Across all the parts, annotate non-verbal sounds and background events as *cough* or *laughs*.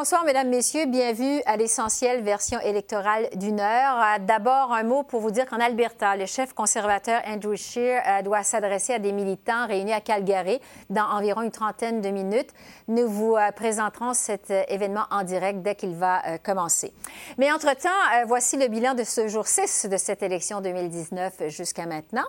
Bonsoir, Mesdames, Messieurs. Bienvenue à l'essentiel version électorale d'une heure. Euh, d'abord, un mot pour vous dire qu'en Alberta, le chef conservateur Andrew Scheer euh, doit s'adresser à des militants réunis à Calgary dans environ une trentaine de minutes. Nous vous euh, présenterons cet événement en direct dès qu'il va commencer. Mais entre-temps, voici le bilan de ce jour 6 de cette élection 2019 jusqu'à maintenant.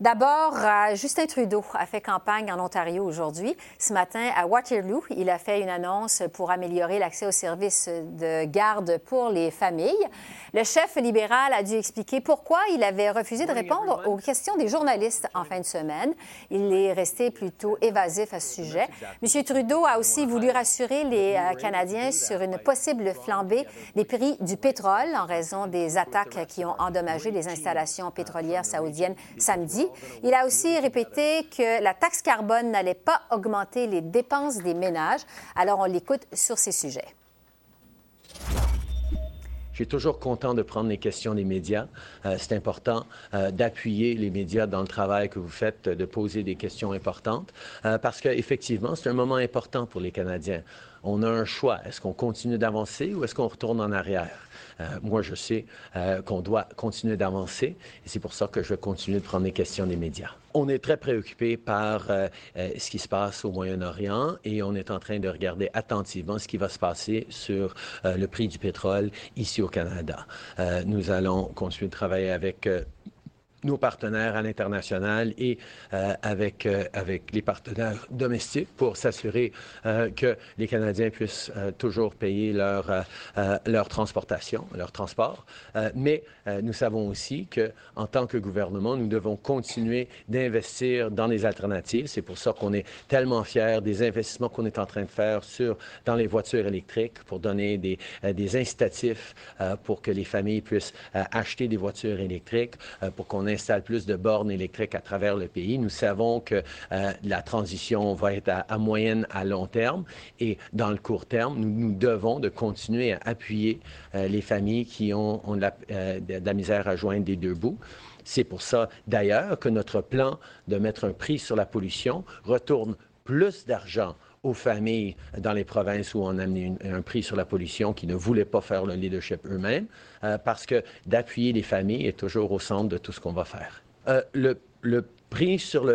D'abord, Justin Trudeau a fait campagne en Ontario aujourd'hui. Ce matin, à Waterloo, il a fait une annonce pour améliorer la accès aux services de garde pour les familles. Le chef libéral a dû expliquer pourquoi il avait refusé de répondre aux questions des journalistes en fin de semaine. Il est resté plutôt évasif à ce sujet. M. Trudeau a aussi voulu rassurer les euh, Canadiens sur une possible flambée des prix du pétrole en raison des attaques qui ont endommagé les installations pétrolières saoudiennes samedi. Il a aussi répété que la taxe carbone n'allait pas augmenter les dépenses des ménages. Alors on l'écoute sur ces sujets. Je suis toujours content de prendre les questions des médias. Euh, c'est important euh, d'appuyer les médias dans le travail que vous faites, de poser des questions importantes, euh, parce qu'effectivement, c'est un moment important pour les Canadiens. On a un choix. Est-ce qu'on continue d'avancer ou est-ce qu'on retourne en arrière? Euh, moi, je sais euh, qu'on doit continuer d'avancer et c'est pour ça que je vais continuer de prendre les questions des médias. On est très préoccupé par euh, ce qui se passe au Moyen-Orient et on est en train de regarder attentivement ce qui va se passer sur le prix du pétrole ici au Canada. nous allons continuer de travailler avec nos partenaires à l'international et euh, avec, euh, avec les partenaires domestiques pour s'assurer euh, que les Canadiens puissent toujours payer leur, leur transportation, leur transport. mais nous savons aussi que en tant que gouvernement, nous devons continuer d'investir dans les alternatives. C'est pour ça qu'on est tellement fiers des investissements qu'on est en train de faire sur, dans les voitures électriques pour donner des, des incitatifs pour que les familles puissent acheter des voitures électriques, pour qu'on installe plus de bornes électriques à travers le pays. Nous savons que euh, la transition va être à, moyenne à long terme et dans le court terme, nous, devons de continuer à appuyer euh, les familles qui ont, ont euh, de, la, misère à joindre des deux bouts. C'est pour ça, d'ailleurs, que notre plan de mettre un prix sur la pollution retourne plus d'argent aux familles dans les provinces où on a amené un prix sur la pollution qui ne voulaient pas faire le leadership eux-mêmes, euh, parce que d'appuyer les familles est toujours au centre de tout ce qu'on va faire. Euh, le, prix sur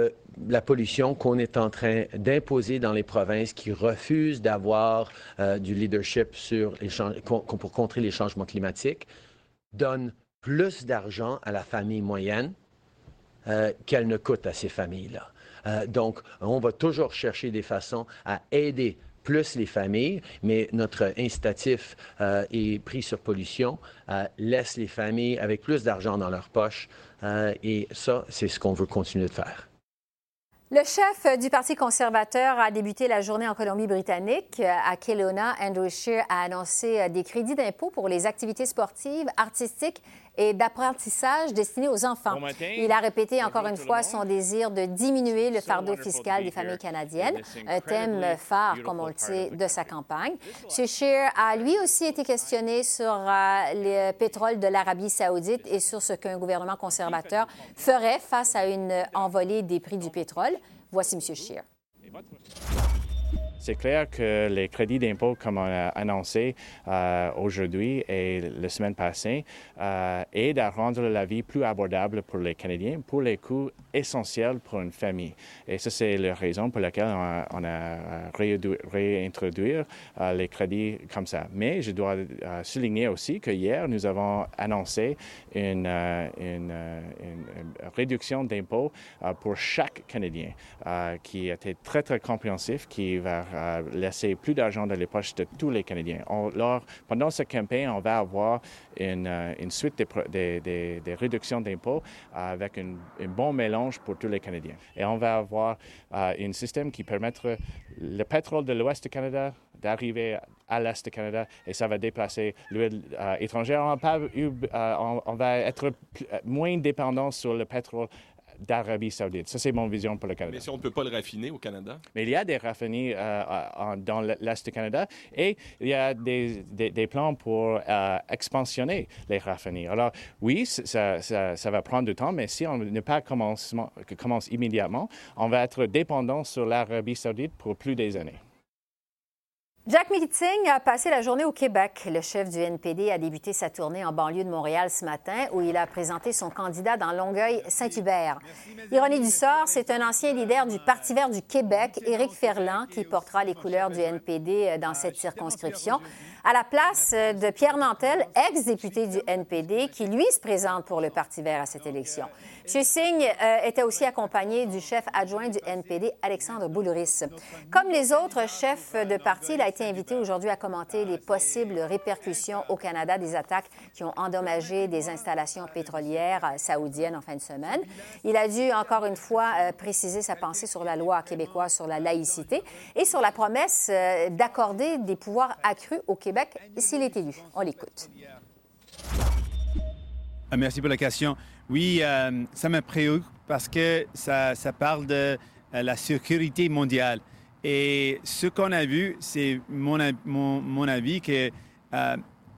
la pollution qu'on est en train d'imposer dans les provinces qui refusent d'avoir euh, du leadership pour contrer les changements climatiques donne plus d'argent à la famille moyenne qu'elle ne coûte à ces familles-là. Euh, donc, on va toujours chercher des façons à aider plus les familles, mais notre incitatif euh, est pris sur pollution euh, laisse les familles avec plus d'argent dans leur poche et ça, c'est ce qu'on veut continuer de faire. Le chef du Parti conservateur a débuté la journée en Colombie-Britannique. À Kelowna, Andrew Scheer a annoncé des crédits d'impôt pour les activités sportives, artistiques et d'apprentissage destiné aux enfants. Il a répété encore une fois son désir de diminuer le fardeau fiscal des familles canadiennes, un thème phare, comme on le sait, de sa campagne. M. Scheer a lui aussi été questionné sur euh, le pétrole de l'Arabie saoudite et sur ce qu'un gouvernement conservateur ferait face à une envolée des prix du pétrole. Voici M. Scheer. C'est clair que les crédits d'impôt, comme on a annoncé euh, aujourd'hui et la semaine passée, euh, aident à rendre la vie plus abordable pour les Canadiens pour les coûts essentiels pour une famille. Et ça, c'est la raison pour laquelle on a, réintroduit euh, les crédits comme ça. Mais je dois souligner aussi que hier, nous avons annoncé une, une, réduction d'impôt pour chaque Canadien qui était très, très compréhensif, qui va laisser plus d'argent dans les poches de tous les Canadiens. alors, pendant cette campagne, on va avoir une, euh, suite des, réductions d'impôts avec un, bon mélange pour tous les Canadiens. Et on va avoir euh, un système qui permettra le pétrole de l'Ouest du Canada d'arriver à l'est du Canada et ça va déplacer l'huile étrangère. On, va être moins dépendant sur le pétrole d'Arabie saoudite. Ça, c'est mon vision pour le Canada. Mais si on ne peut pas le raffiner au Canada? Mais il y a des raffineries euh, dans l'Est du Canada et il y a des, des, plans pour euh, expansionner les raffineries. Alors, oui, ça, ça, ça, va prendre du temps, mais si on ne pas commence, commence immédiatement, on va être dépendant sur l'Arabie saoudite pour plus des années. Jack Meeting a passé la journée au Québec. Le chef du NPD a débuté sa tournée en banlieue de Montréal ce matin où il a présenté son candidat dans Longueuil-Saint-Hubert. Ironie du sort, c'est un ancien leader du Parti vert du Québec, Éric Ferland, qui portera les couleurs du NPD dans cette circonscription à la place de Pierre Nantel, ex-député du NPD, qui lui se présente pour le Parti vert à cette élection. M. Singh euh, était aussi accompagné du chef adjoint du NPD, Alexandre Boulouris. Comme les autres chefs de parti, il a été invité aujourd'hui à commenter les possibles répercussions au Canada des attaques qui ont endommagé des installations pétrolières saoudiennes en fin de semaine. Il a dû encore une fois euh, préciser sa pensée sur la loi québécoise sur la laïcité et sur la promesse euh, d'accorder des pouvoirs accrus au Québec s'il est élu. On l'écoute. Merci pour la question. Oui, euh, ça me préoccupe parce que ça, parle de euh, la sécurité mondiale. Et ce qu'on a vu, c'est mon, avis que euh,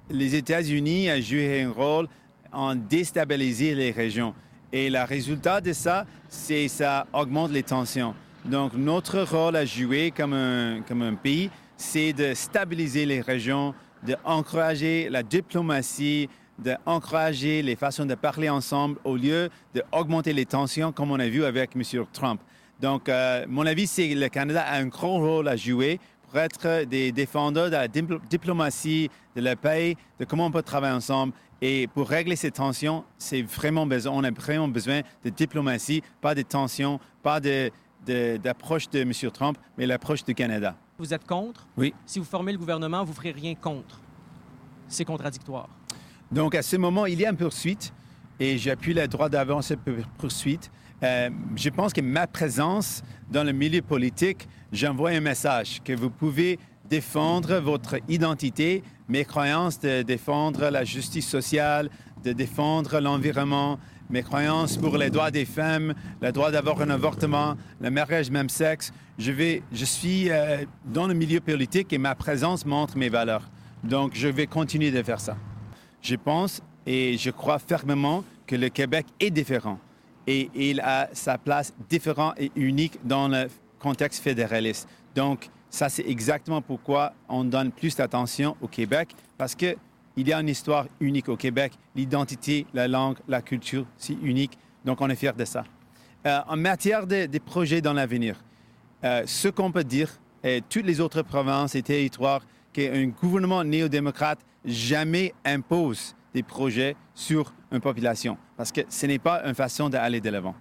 les États-Unis ont joué un rôle en déstabiliser les régions. Et le résultat de ça, c'est ça augmente les tensions. Donc notre rôle à jouer comme un pays, c'est de stabiliser les régions, d'encourager la diplomatie, d'encourager les façons de parler ensemble au lieu d'augmenter les tensions comme on a vu avec M. Trump. Donc, euh, mon avis, c'est que le Canada a un grand rôle à jouer pour être des défendeurs de la diplomatie de la paix, de comment on peut travailler ensemble. Et pour régler ces tensions, c'est vraiment besoin, on a vraiment besoin de diplomatie, pas de tensions, pas d'approche de, de, M. Trump, mais l'approche du Canada. Vous êtes contre? Oui. Si vous formez le gouvernement, vous ne ferez rien contre. C'est contradictoire. Donc, à ce moment, il y a une poursuite et j'appuie le droit d'avance cette poursuite. Euh, je pense que ma présence dans le milieu politique, j'envoie un message que vous pouvez défendre votre identité, mes croyances de défendre la justice sociale, de défendre l'environnement, mes croyances pour les droits des femmes, le droit d'avoir un avortement, le mariage même sexe. Je, vais, je suis euh, dans le milieu politique et ma présence montre mes valeurs. Donc, je vais continuer de faire ça. Je pense et je crois fermement que le Québec est différent et il a sa place différente et unique dans le contexte fédéraliste. Donc, ça, c'est exactement pourquoi on donne plus d'attention au Québec, parce qu'il y a une histoire unique au Québec. L'identité, la langue, la culture, c'est unique. Donc, on est fiers de ça. Euh, en matière des de projets dans l'avenir, euh, ce qu'on peut dire, et toutes les autres provinces et territoires, qu'un gouvernement néo-démocrate jamais impose des projets sur une population, parce que ce n'est pas une façon d'aller de l'avant.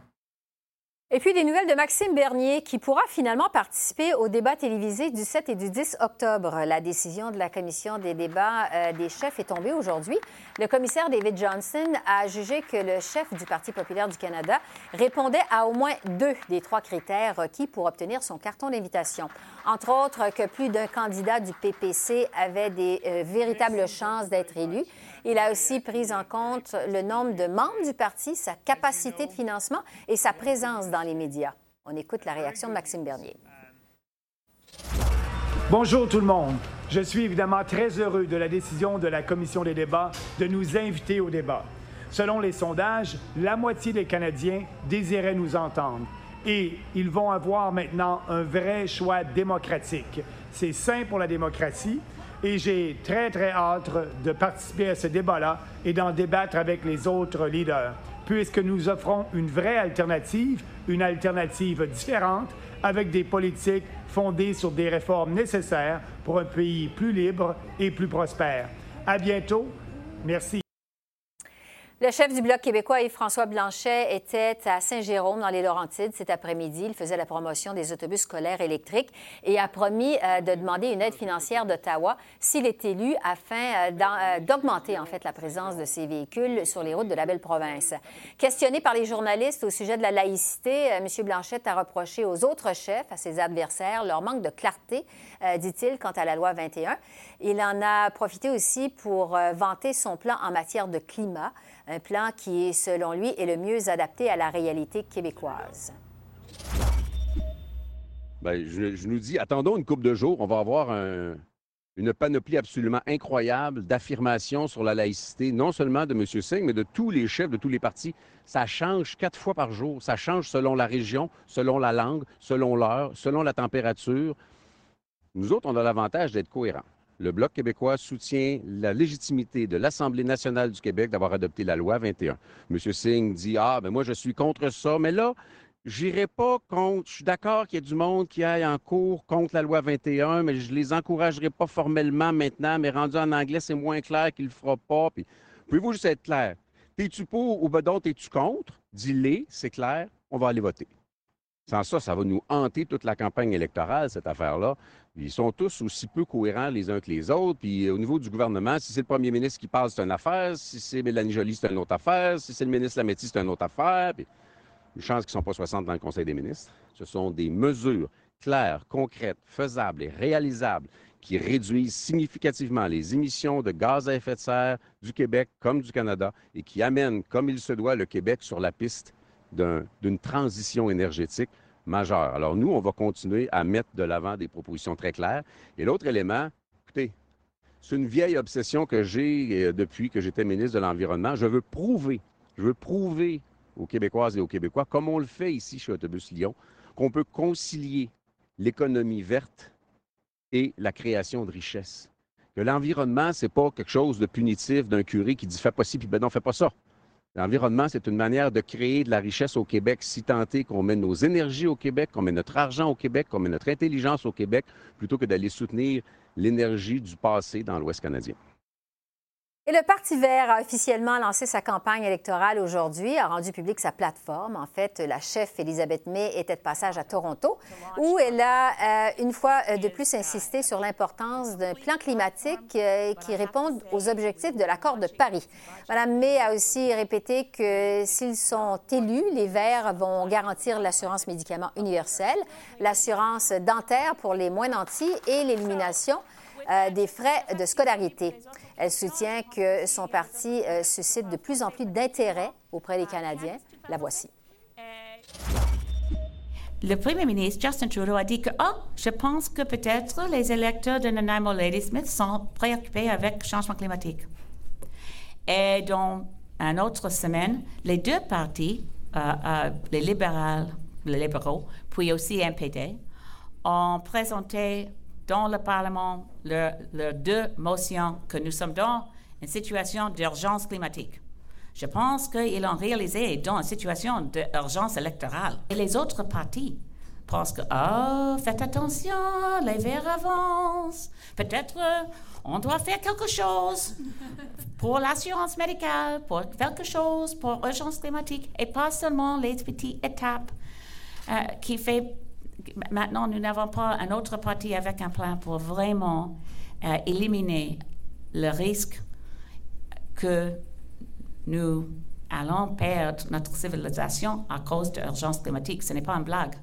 Et puis des nouvelles de Maxime Bernier qui pourra finalement participer au débat télévisé du 7 et du 10 octobre. La décision de la commission des débats euh, des chefs est tombée aujourd'hui. Le commissaire David Johnson a jugé que le chef du Parti populaire du Canada répondait à au moins deux des trois critères requis pour obtenir son carton d'invitation. Entre autres, que plus d'un candidat du PPC avait des euh, véritables chances d'être élu il a aussi pris en compte le nombre de membres du parti, sa capacité de financement et sa présence dans les médias. On écoute la réaction de Maxime Bernier. Bonjour tout le monde. Je suis évidemment très heureux de la décision de la commission des débats de nous inviter au débat. Selon les sondages, la moitié des Canadiens désiraient nous entendre et ils vont avoir maintenant un vrai choix démocratique. C'est sain pour la démocratie et j'ai très, très hâte de participer à ce débat-là et d'en débattre avec les autres leaders, puisque nous offrons une vraie alternative, une alternative différente, avec des politiques fondées sur des réformes nécessaires pour un pays plus libre et plus prospère. À bientôt. Merci. Le chef du Bloc québécois, Yves-François Blanchet, était à Saint-Jérôme, dans les Laurentides, cet après-midi. Il faisait la promotion des autobus scolaires électriques et a promis euh, de demander une aide financière d'Ottawa s'il est élu afin euh, euh, d'augmenter, en fait, la présence de ces véhicules sur les routes de la belle province. Questionné par les journalistes au sujet de la laïcité, M. Blanchet a reproché aux autres chefs, à ses adversaires, leur manque de clarté, dit-il, quant à la loi 21. Il en a profité aussi pour vanter son plan en matière de climat un plan qui, selon lui, est le mieux adapté à la réalité québécoise. Bien, je, nous dis, attendons une coupe de jours, on va avoir une panoplie absolument incroyable d'affirmations sur la laïcité, non seulement de M. Singh, mais de tous les chefs de tous les partis. Ça change quatre fois par jour. Ça change selon la région, selon la langue, selon l'heure, selon la température. Nous autres, on a l'avantage d'être cohérents le Bloc québécois soutient la légitimité de l'Assemblée nationale du Québec d'avoir adopté la loi 21. M. Singh dit Ah, ben moi, je suis contre ça, mais là, j'irai pas contre. Je suis d'accord qu'il y ait du monde qui aille en cours contre la loi 21, mais je les encouragerai pas formellement maintenant, mais rendu en anglais, c'est moins clair qu'il le fera pas. Puis, pouvez-vous juste être clair? T'es-tu pour ou ben donc t'es-tu contre? Dis-les, c'est clair, on va aller voter. Sans ça, ça va nous hanter toute la campagne électorale, cette affaire-là. Ils sont tous aussi peu cohérents les uns que les autres. Puis au niveau du gouvernement, si c'est le premier ministre qui parle, c'est une affaire. Si c'est Mélanie Joly, c'est une autre affaire. Si c'est le ministre Lametti, c'est une autre affaire. Puis, une chance qu'ils ne sont pas 60 dans le Conseil des ministres. Ce sont des mesures claires, concrètes, faisables et réalisables qui réduisent significativement les émissions de gaz à effet de serre du Québec comme du Canada et qui amènent, comme il se doit, le Québec sur la piste d'une transition énergétique majeure. Alors nous, on va continuer à mettre de l'avant des propositions très claires. Et l'autre élément, écoutez, c'est une vieille obsession que j'ai euh, depuis que j'étais ministre de l'Environnement. Je veux prouver, je veux prouver aux Québécoises et aux Québécois, comme on le fait ici chez Autobus Lyon, qu'on peut concilier l'économie verte et la création de richesses. Que l'environnement, ce n'est pas quelque chose de punitif d'un curé qui dit fais pas ci, puis ben non, fais pas ça. L'environnement, c'est une manière de créer de la richesse au Québec, si tant est qu'on met nos énergies au Québec, qu'on met notre argent au Québec, qu'on met notre intelligence au Québec, plutôt que d'aller soutenir l'énergie du passé dans l'Ouest canadien. Et le Parti vert a officiellement lancé sa campagne électorale aujourd'hui, a rendu public sa plateforme. En fait, la chef Elisabeth May était de passage à Toronto, où elle a euh, une fois de plus insisté sur l'importance d'un plan climatique euh, qui réponde aux objectifs de l'accord de Paris. Madame May a aussi répété que s'ils sont élus, les Verts vont garantir l'assurance médicaments universelle, l'assurance dentaire pour les moins nantis et l'élimination euh, des frais de scolarité. Elle soutient que son parti euh, suscite de plus en plus d'intérêt auprès des Canadiens. La voici. Le premier ministre Justin Trudeau a dit que oh, je pense que peut-être les électeurs de Nanaimo Ladysmith sont préoccupés avec le changement climatique. Et dans une autre semaine, les deux partis, euh, les libéraux, les libéraux, puis aussi NPD, ont présenté dans le Parlement leurs deux motions que nous sommes dans une situation d'urgence climatique. Je pense qu'ils ont réalisé dans une situation d'urgence électorale. Et les autres partis pensent que, oh, faites attention, les verts avancent. Peut-être euh, on doit faire quelque chose pour l'assurance médicale, pour quelque chose pour l'urgence climatique, et pas seulement les petites étapes euh, qui fait maintenant, nous n'avons pas un autre parti avec un plan pour vraiment euh, éliminer le risque que nous allons perdre notre civilisation à cause de l'urgence climatique. Ce n'est pas une blague.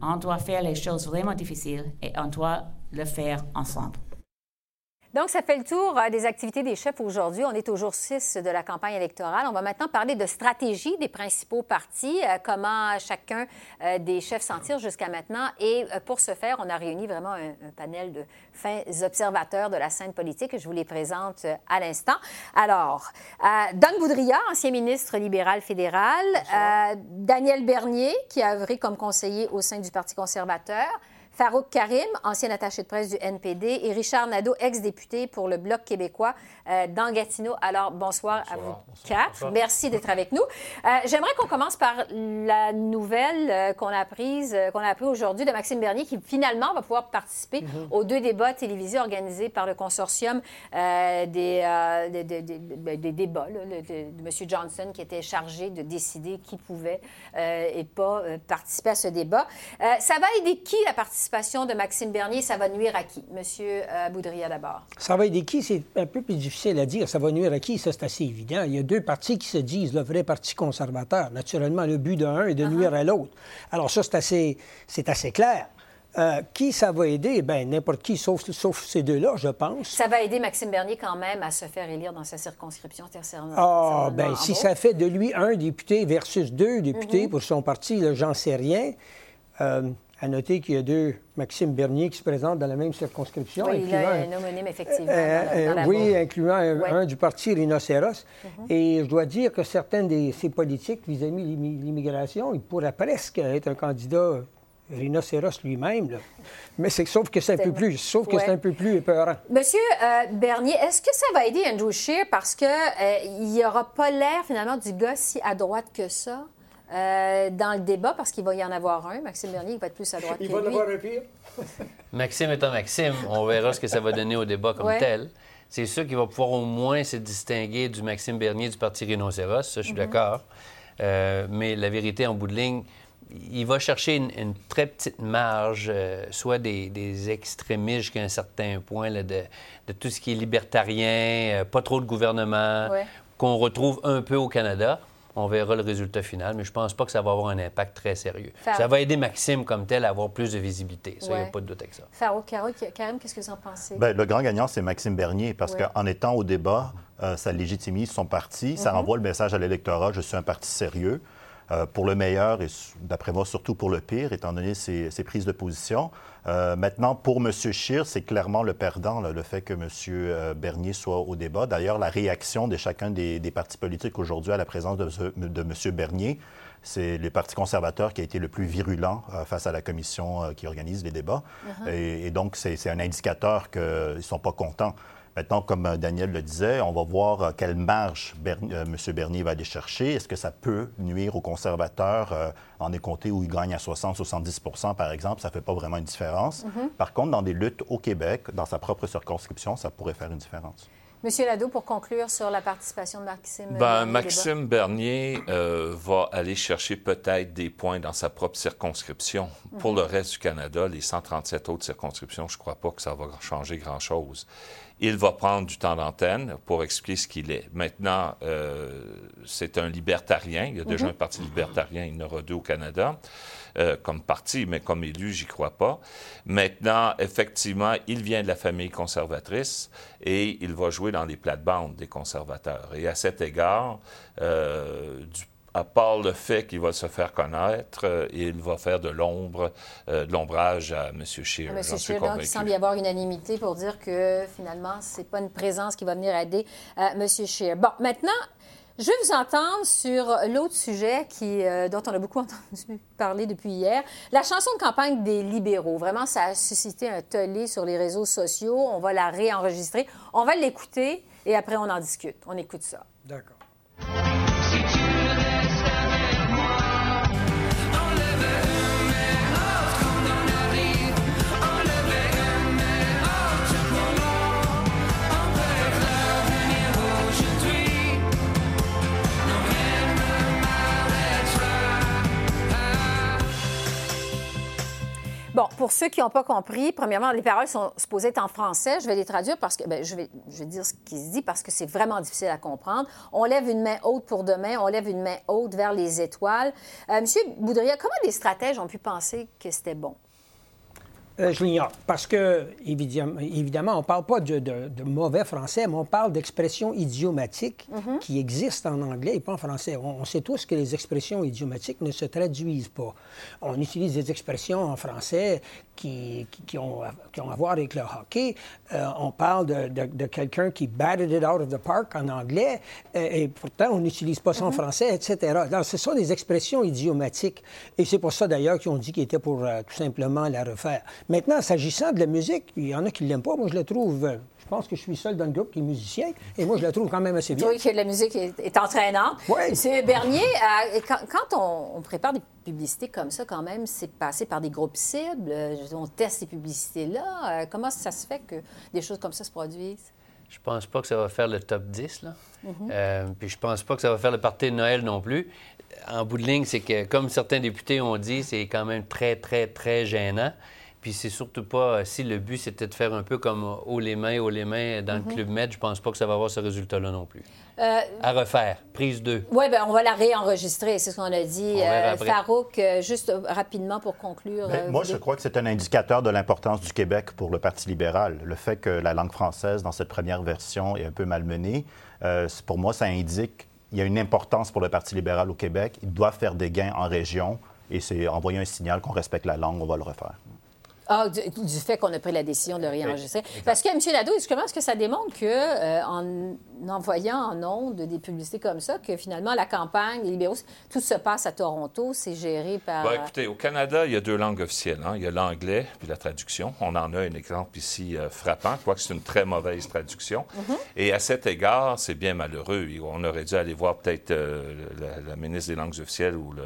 On doit faire les choses vraiment difficiles et on doit le faire ensemble. Donc, ça fait le tour euh, des activités des chefs aujourd'hui. On est au jour 6 de la campagne électorale. On va maintenant parler de stratégie des principaux partis, euh, comment chacun euh, des chefs s'en tire jusqu'à maintenant. Et pour ce faire, on a réuni vraiment un, panel de fins observateurs de la scène politique. Je vous les présente à l'instant. Alors, Don Boudria, ancien ministre libéral fédéral, Daniel Bernier, qui a œuvré comme conseiller au sein du Parti conservateur, Farouk Karim, ancien attaché de presse du NPD, et Richard Nadeau, ex-député pour le Bloc québécois euh, dans Gatineau. Alors, bonsoir, à vous quatre. Merci d'être avec nous. Euh, J'aimerais qu'on commence par la nouvelle euh, qu'on a apprise, euh, qu'on a appris aujourd'hui de Maxime Bernier, qui finalement va pouvoir participer aux deux débats télévisés organisés par le consortium euh, des, des- des- des- des débats là, le- de, de M. Johnson, qui était chargé de décider qui pouvait et pas participer à ce débat. Ça va aider qui, la participation de Maxime Bernier? Ça va nuire à qui? Monsieur euh, Boudria, d'abord. Ça va aider qui? C'est un peu plus difficile à dire. Ça va nuire à qui? Ça, c'est assez évident. Il y a deux partis qui se disent le vrai parti conservateur. Naturellement, le but d'un est de nuire à l'autre. Alors ça, c'est assez, c'est assez clair. Euh, qui ça va aider? Bien, n'importe qui, sauf, sauf ces deux-là, je pense. Ça va aider Maxime Bernier quand même à se faire élire dans sa circonscription tertiaire. Ah, bien, si ça fait de lui un député versus deux députés pour son parti, j'en sais rien. Euh, à noter qu'il y a deux Maxime Bernier qui se présentent dans la même circonscription. Oui, il a incluant- un homonyme, effectivement. Euh, dans la- dans la euh, oui, bourse. incluant un, Ouais. un du parti Rhinocéros. Mhm. Et je dois dire que certaines de ces politiques vis-à-vis de l'immi- l'immigration, il pourrait presque être un candidat Rhinocéros lui-même. Mais c'est sauf que c'est un peu plus, sauf que Ouais. c'est un peu plus épeurant. Monsieur euh, Bernier, est-ce que ça va aider Andrew Scheer parce que euh, il aura pas l'air finalement du gars si à droite que ça? Euh, dans le débat parce qu'il va y en avoir un, Maxime Bernier, qui va être plus à droite que lui. un pire. *laughs* Maxime étant Maxime, on verra ce que ça va donner au débat comme Ouais. tel. C'est sûr qu'il va pouvoir au moins se distinguer du Maxime Bernier du Parti Rhinocéros, ça, je suis Mhm. d'accord. Euh, mais la vérité, en bout de ligne, il va chercher une, une très petite marge, euh, soit des, des extrémistes jusqu'à un certain point, là, de, de tout ce qui est libertarien, euh, pas trop de gouvernement, Ouais. qu'on retrouve un peu au Canada. On verra le résultat final, mais je pense pas que ça va avoir un impact très sérieux. Faire- Ça va aider Maxime comme tel à avoir plus de visibilité. Ça, il n'y a pas de doute avec ça. Farouk Karouk, Karim, qu'est-ce que vous en pensez? Bien, le grand gagnant, c'est Maxime Bernier, parce Ouais. qu'en étant au débat, euh, ça légitimise son parti, ça Mhm. envoie le message à l'électorat, je suis un parti sérieux, euh, pour le meilleur et, d'après moi, surtout pour le pire, étant donné ses, ses prises de position. Euh, maintenant, pour M. Scheer, c'est clairement le perdant, là, le fait que M. euh, Bernier soit au débat. D'ailleurs, la réaction de chacun des, des partis politiques aujourd'hui à la présence de, M. Bernier, c'est le Parti conservateur qui a été le plus virulent euh, face à la commission euh, qui organise les débats. Mhm. Et, et donc, c'est c'est un indicateur qu'ils ne sont pas contents. Maintenant, comme euh, Daniel le disait, on va voir euh, quelle marge Ber- euh, M. Bernier va aller chercher. Est-ce que ça peut nuire aux conservateurs euh, en écouté où ils gagnent à 60-70% par exemple? Ça ne fait pas vraiment une différence. Mhm. Par contre, dans des luttes au Québec, dans sa propre circonscription, ça pourrait faire une différence. Monsieur Nadeau, pour conclure sur la participation de Maxime Ben, Bernier Maxime Bernier euh, va aller chercher peut-être des points dans sa propre circonscription. Pour Mhm. le reste du Canada, les 137 autres circonscriptions, je ne crois pas que ça va changer grand-chose. Il va prendre du temps d'antenne pour expliquer ce qu'il est. Maintenant, euh, c'est un libertarien. Il y a déjà Mhm. un parti libertarien, il y en aura deux au Canada. euh, comme parti, mais comme élu, j'y crois pas. Maintenant, effectivement, il vient de la famille conservatrice et il va jouer dans les plates-bandes des conservateurs. Et à cet égard, euh, du- à part le fait qu'il va se faire connaître, euh, il va faire de l'ombre, euh, de l'ombrage à M. Scheer. M. Scheer, donc, il semble y avoir unanimité pour dire que finalement, c'est pas une présence qui va venir aider euh, M. Scheer. Bon, maintenant, je vais vous entendre sur l'autre sujet qui, euh, dont on a beaucoup *laughs* entendu parler depuis hier, la chanson de campagne des libéraux. Vraiment, ça a suscité un tollé sur les réseaux sociaux. On va la réenregistrer. On va l'écouter et après, on en discute. On écoute ça. D'accord. Bon, pour ceux qui n'ont pas compris, premièrement, les paroles sont supposées être en français. Je vais les traduire parce que, ben, je, vais, dire ce qui se dit parce que c'est vraiment difficile à comprendre. On lève une main haute pour demain, on lève une main haute vers les étoiles. Euh, Monsieur Boudria, comment les stratèges ont pu penser que c'était bon? Euh, je l'ignore. Parce que, évidemment, évidemment on ne parle pas de, de- de mauvais français, mais on parle d'expressions idiomatiques Mhm. qui existent en anglais et pas en français. On, on sait tous que les expressions idiomatiques ne se traduisent pas. On utilise des expressions en français qui, qui, ont, qui ont à voir avec le hockey. Euh, on parle de, de, quelqu'un qui batted it out of the park en anglais, et, pourtant on n'utilise pas ça en français, etc. Alors, ce sont des expressions idiomatiques. Et c'est pour ça d'ailleurs qu'ils ont dit qu'ils étaient pour tout simplement la refaire. Maintenant, s'agissant de la musique, il y en a qui ne l'aiment pas. Moi, je la trouve pense que je suis seul dans le groupe qui est musicien, et moi, je la trouve quand même assez bien. Oui, que la musique est, entraînante. Oui. Monsieur Bernier, euh, quand, on, prépare des publicités comme ça, quand même, c'est passé par des groupes cibles. Euh, on teste ces publicités-là. Euh, comment ça se fait que des choses comme ça se produisent? Je pense pas que ça va faire le top 10, là. Mm-hmm. puis je pense pas que ça va faire le party de Noël non plus. En bout de ligne, c'est que, comme certains députés ont dit, c'est quand même très, très, très gênant. Puis c'est surtout pas, euh, si le but c'était de faire un peu comme euh, haut les mains, haut les mains dans le mhm. Club Med, je pense pas que ça va avoir ce résultat-là non plus. Euh, à refaire. Prise 2. Oui, bien, on va la réenregistrer, c'est ce qu'on a dit. Farouk, juste rapidement pour conclure. Ben, moi, je crois que c'est un indicateur de l'importance du Québec pour le Parti libéral. Le fait que la langue française, dans cette première version, est un peu malmenée, pour moi, ça indique qu'il y a une importance pour le Parti libéral au Québec. Il doit faire des gains en région et c'est envoyer un signal qu'on respecte la langue, on va le refaire. Ah, du, fait qu'on a pris la décision de le réenregistrer. Parce que, M. Nadeau, comment est-ce que ça démontre que, euh, en envoyant en ondes des publicités comme ça, que finalement, la campagne, les libéraux, tout se passe à Toronto, c'est géré par... Bien, écoutez, au Canada, il y a deux langues officielles. Hein. Il y a l'anglais puis la traduction. On en a un exemple ici euh, frappant. Je crois que c'est une très mauvaise traduction. Mm-hmm. Et à cet égard, c'est bien malheureux. On aurait dû aller voir peut-être euh, la, ministre des langues officielles ou le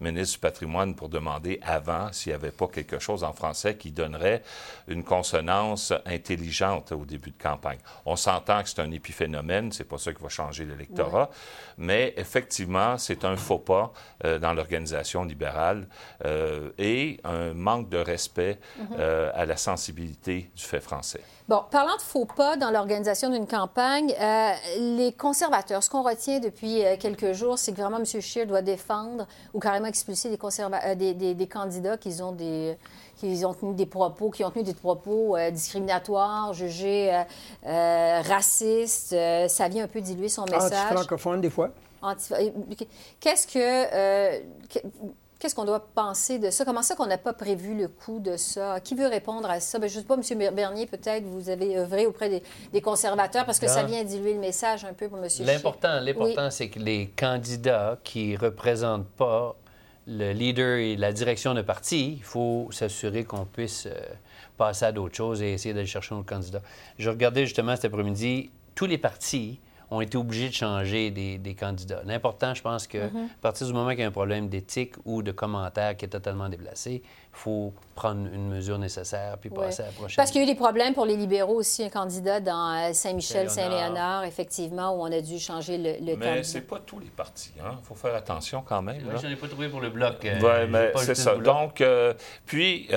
ministre du patrimoine pour demander avant s'il n'y avait pas quelque chose en français qui donnerait une consonance intelligente au début de campagne. On s'entend que c'est un épiphénomène, c'est pas ça qui va changer l'électorat, mais effectivement, c'est un faux pas euh, dans l'organisation libérale euh, et un manque de respect mm-hmm. euh, à la sensibilité du fait français. Bon, parlant de faux pas dans l'organisation d'une campagne, euh, les conservateurs, ce qu'on retient depuis euh, quelques jours, c'est que vraiment M. Scheer doit défendre ou carrément expulser des, des, des, candidats qui ont des qui ont tenu des propos, qui ont tenu des propos discriminatoires, jugés racistes. ça vient un peu diluer son message. Anti-francophone, des fois. Qu'est-ce que Qu'est-ce qu'on doit penser de ça? Comment ça qu'on n'a pas prévu le coup de ça? Qui veut répondre à ça? Bien, je ne sais pas, M. Bernier, peut-être, vous avez œuvré auprès des, conservateurs parce que ça vient diluer le message un peu pour M. L'important, l'important, c'est que les candidats qui ne représentent pas le leader et la direction de parti, il faut s'assurer qu'on puisse euh, passer à d'autres choses et essayer d'aller chercher un autre candidat. Je regardais justement cet après-midi, tous les partis ont été obligés de changer des, candidats. L'important, je pense que mhm. à partir du moment qu'il y a un problème d'éthique ou de commentaire qui est totalement déplacé, il faut prendre une mesure nécessaire puis passer à la prochaine. Parce qu'il y a eu des problèmes pour les libéraux aussi, un candidat dans euh, Saint-Michel, Saint-Léonard, effectivement, où on a dû changer le, le Mais c'est pas tous les partis. Il hein? faut faire attention quand même. Moi, je n'en ai pas trouvé pour le bloc. Euh, oui, mais c'est ça. Donc, euh, puis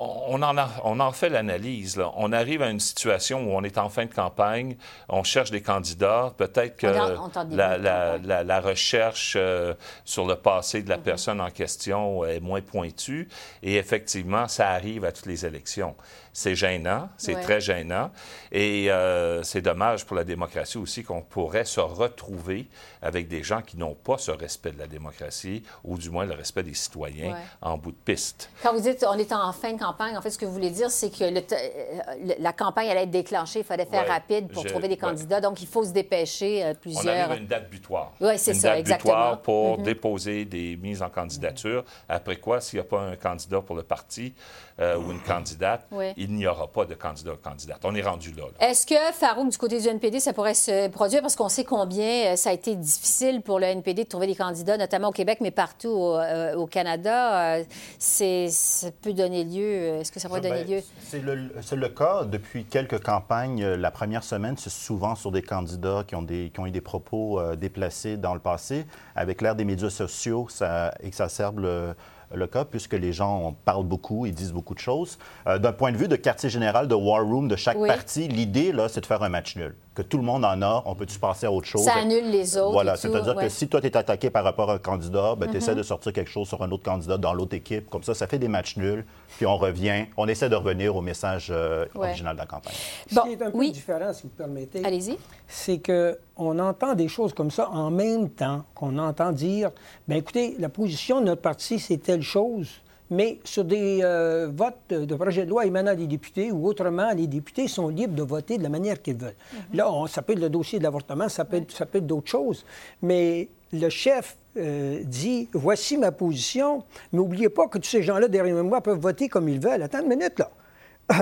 on en, a, on en fait l'analyse. On arrive à une situation où on est en fin de campagne, on cherche des candidats. Peut-être que la, recherche euh, sur le passé de la mm-hmm. personne en question est moins pointue. Et effectivement, ça arrive à toutes les élections. C'est gênant, c'est très gênant. Et euh, c'est dommage pour la démocratie aussi qu'on pourrait se retrouver avec des gens qui n'ont pas ce respect de la démocratie, ou du moins le respect des citoyens en bout de piste. Quand vous dites on est en fin de campagne, en fait, ce que vous voulez dire, c'est que euh, la campagne allait être déclenchée, il fallait faire rapide pour trouver des candidats, donc il faut se dépêcher plusieurs. On arrive à une date butoir. Oui, c'est ça, date exactement. butoir pour mm-hmm. déposer des mises en candidature. Après quoi, s'il n'y a pas un candidat pour le parti, euh, ou une candidate, il n'y aura pas de candidat ou candidate. On est rendu là. Est-ce que, Farouk, du côté du NPD, ça pourrait se produire? Parce qu'on sait combien euh, ça a été difficile pour le NPD de trouver des candidats, notamment au Québec, mais partout au, euh, Canada. c'est, ça peut donner lieu. Est-ce que ça pourrait donner ben, lieu? C'est le, le, cas. Depuis quelques campagnes, la première semaine, c'est souvent sur des candidats qui ont, des, qui ont eu des propos déplacés dans le passé. Avec l'ère des médias sociaux, ça exacerbe le le cas, puisque les gens parlent beaucoup et disent beaucoup de choses. Euh, d'un point de vue de quartier général, de war room de chaque parti, l'idée, là, c'est de faire un match nul que tout le monde en a, on peut-tu passer à autre chose? Ça annule les autres. Voilà, c'est-à-dire que si toi, tu es attaqué par rapport à un candidat, ben, tu essaies mhm. de sortir quelque chose sur un autre candidat dans l'autre équipe. Comme ça, ça fait des matchs nuls, puis on revient, on essaie de revenir au message euh, original de la campagne. Ce qui est un peu différent, si vous permettez, Allez-y. C'est qu'on entend des choses comme ça en même temps qu'on entend dire, bien écoutez, la position de notre parti, c'est telle chose, Mais sur des euh, votes de, projets de loi émanant des députés ou autrement, les députés sont libres de voter de la manière qu'ils veulent. Là, on, ça peut être le dossier de l'avortement, ça peut être, ça peut être d'autres choses. Mais le chef euh, dit Voici ma position, mais n'oubliez pas que tous ces gens-là derrière moi peuvent voter comme ils veulent. Attends une minute, là. *laughs*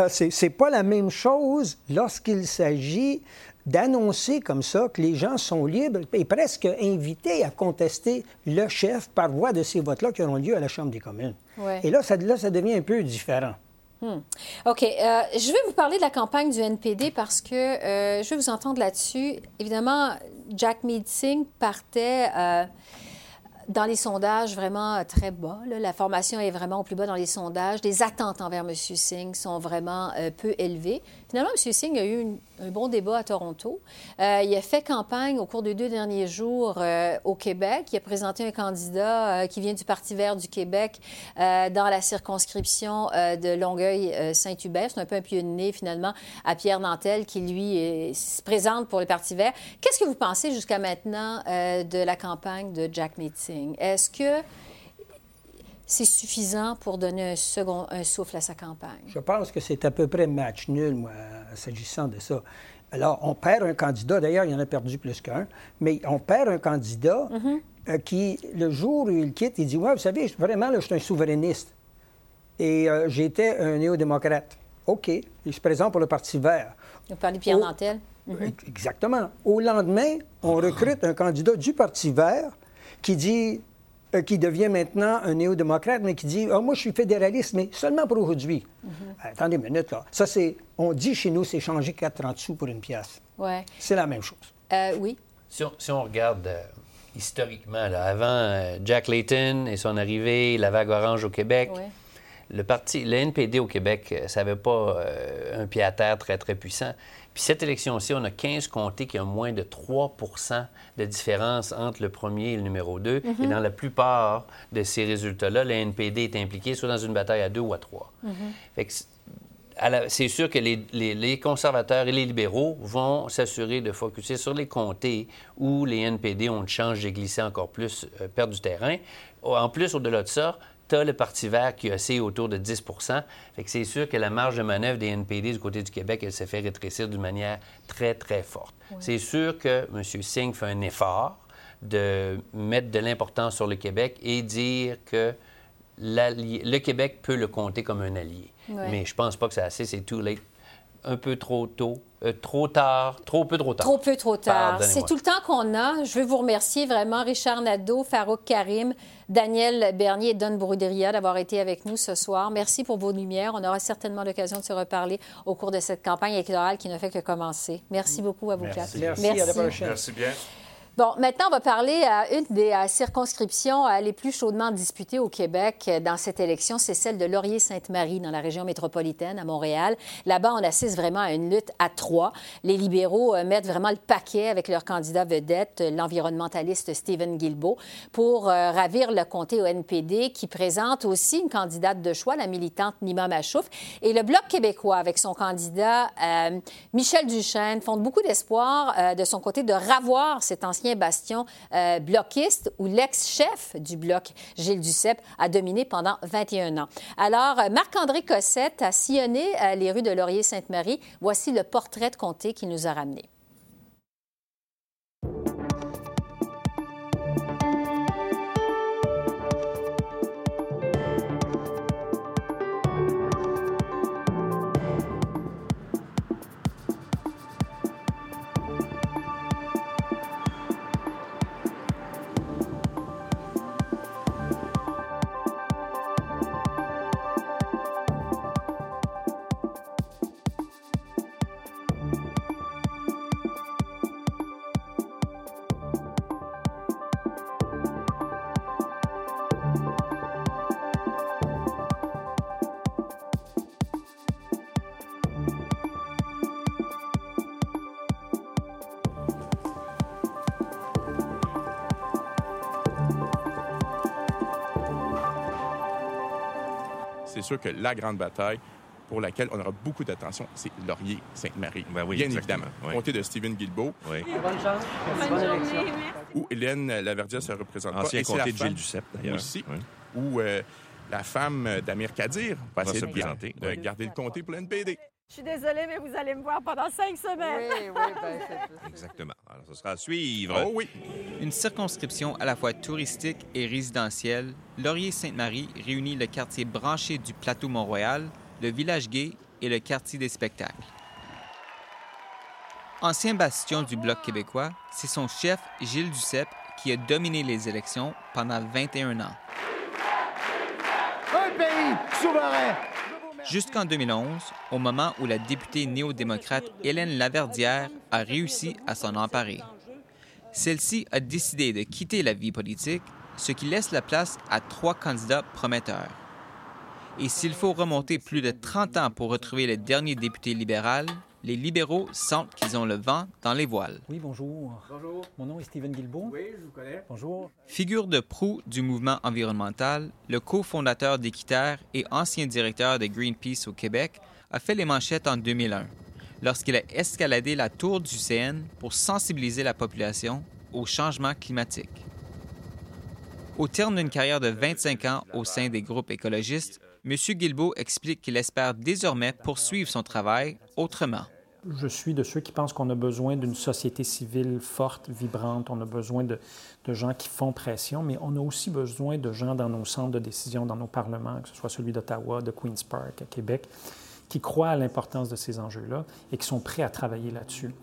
Euh, c'est pas la même chose lorsqu'il s'agit d'annoncer comme ça que les gens sont libres et presque invités à contester le chef par voie de ces votes-là qui auront lieu à la Chambre des communes. Ouais. Et là ça, là, ça devient un peu différent. Hmm. OK. Euh, je vais vous parler de la campagne du NPD parce que euh, je vais vous entendre là-dessus. Évidemment, Jack Singh partait euh, dans les sondages vraiment très bas. là. La formation est vraiment au plus bas dans les sondages. Les attentes envers M. Singh sont vraiment peu élevées. Finalement, M. Singh a eu un bon débat à Toronto. Euh, il a fait campagne au cours des deux derniers jours euh, au Québec. Il a présenté un candidat euh, qui vient du Parti vert du Québec dans la circonscription de Longueuil-Saint-Hubert. C'est un peu un nez, finalement, à Pierre Nantel, qui, lui, se présente pour le Parti vert. Qu'est-ce que vous pensez jusqu'à maintenant de la campagne de Jack Meeting? Est-ce que c'est suffisant pour donner un second un souffle à sa campagne? Je pense que c'est à peu près match nul, moi, s'agissant de ça. Alors, on perd un candidat, d'ailleurs, il y en a perdu plus qu'un, mais on perd un candidat euh, qui, le jour où il quitte, il dit Ouais, vous savez, vraiment, là, je suis un souverainiste. Et euh, j'étais un néo-démocrate. OK. Il se présente pour le Parti vert. Vous parlez de Pierre Oh. Nantel? Exactement. Au lendemain, on recrute un candidat du Parti vert qui dit, euh, qui devient maintenant un néo-démocrate, mais qui dit, Ah, moi, je suis fédéraliste, mais seulement pour aujourd'hui. Attendez une minute, là. Ça, c'est, on dit chez nous, c'est changer 4,30 sous pour une pièce. Ouais. C'est la même chose. Euh, oui. Si on, si on regarde euh, historiquement, là, avant euh, Jack Layton et son arrivée, la vague orange au Québec, Ouais. le parti, le NPD au Québec, euh, ça n'avait pas euh, un pied à terre très, très puissant. Puis cette élection-ci, on a 15 comtés qui ont moins de 3% de différence entre le premier et le numéro 2. Mhm. Et dans la plupart de ces résultats-là, le NPD est impliqué soit dans une bataille à deux ou à trois. La- c'est sûr que les, les- les conservateurs et les libéraux vont s'assurer de focuser sur les comtés où les NPD ont une chance de glisser encore plus, euh, perdre du terrain. En plus, au-delà de ça, tu as le Parti vert qui oscille autour de 10 Fait que c'est sûr que la marge de manœuvre des NPD du côté du Québec, elle s'est fait rétrécir d'une manière très, très forte. C'est sûr que M. Singh fait un effort de mettre de l'importance sur le Québec et dire que le Québec peut le compter comme un allié. Mais je pense pas que c'est assez, c'est too late. Un peu trop tôt, euh, trop tard, trop peu trop tard. Trop peu, trop tard. C'est tout le temps qu'on a. Je veux vous remercier vraiment, Richard Nadeau, Farouk Karim, Daniel Bernier et Don Boudria d'avoir été avec nous ce soir. Merci pour vos lumières. On aura certainement l'occasion de se reparler au cours de cette campagne électorale qui ne fait que commencer. Merci beaucoup à vous quatre. Merci, à la prochaine. Merci bien. Bon, maintenant, on va parler à une des euh, circonscriptions euh, les plus chaudement disputées au Québec euh, dans cette élection. C'est celle de Laurier-Sainte-Marie, dans la région métropolitaine, à Montréal. Là-bas, on assiste vraiment à une lutte à trois. Les libéraux mettent vraiment le paquet avec leur candidat vedette, l'environnementaliste Stephen Guilbeault, pour ravir le comté au NPD, qui présente aussi une candidate de choix, la militante Nima Machouf. Et le Bloc québécois, avec son candidat Michel Duchesne, fonde beaucoup d'espoir de son côté de ravoir cet bastion euh, bloquiste où l'ex-chef du Bloc, Gilles Duceppe, a dominé pendant 21 ans. Alors, euh, Marc-André Cossette a sillonné euh, les rues de Laurier-Sainte-Marie. Voici le portrait de comté qu'il nous a ramené. Sûr que la grande bataille pour laquelle on aura beaucoup d'attention, c'est Laurier-Sainte-Marie. Ben oui, Bien exactement, évidemment. oui. Comté de Stephen Guilbeault. Oui. Bonne chance. Bonne élection. Où Hélène Laverdia se représente Ancien pas. Comté de femme Gilles Duceppe, d'ailleurs. Aussi. Oui. Où euh, La femme d'Amir Kadir va, Va essayer se de, présenter, de oui. garder le comté pour l'NPD. Je suis désolée, mais vous allez me voir pendant cinq semaines. Oui, oui, ben, c'est- Exactement. Alors, ce sera à suivre. Oh oui. Une circonscription à la fois touristique et résidentielle, Laurier-Sainte-Marie réunit le quartier branché du plateau Mont-Royal, le village gay et le quartier des spectacles. Ancien bastion du Bloc québécois, c'est son chef, Gilles Duceppe, qui a dominé les élections pendant 21 ans. Un pays souverain. Jusqu'en 2011, au moment où la députée néo-démocrate Hélène Laverdière a réussi à s'en emparer. Celle-ci a décidé de quitter la vie politique, ce qui laisse la place à trois candidats prometteurs. Et s'il faut remonter plus de 30 ans pour retrouver le dernier député libéral, les libéraux sentent qu'ils ont le vent dans les voiles. Oui, bonjour. Bonjour. Mon nom est Stephen Guilbeault. Oui, je vous connais. Bonjour. Figure de proue du mouvement environnemental, le cofondateur d'Équiterre et ancien directeur de Greenpeace au Québec a fait les manchettes en 2001, lorsqu'il a escaladé la tour du CN pour sensibiliser la population au changement climatique. Au terme d'une carrière de 25 ans au sein des groupes écologistes, M. Guilbeault explique qu'il espère désormais poursuivre son travail autrement. Je suis de ceux qui pensent qu'on a besoin d'une société civile forte, vibrante. On a besoin de, gens qui font pression, mais on a aussi besoin de gens dans nos centres de décision, dans nos parlements, que ce soit celui d'Ottawa, de Queen's Park, à Québec, qui croient à l'importance de ces enjeux-là et qui sont prêts à travailler là-dessus.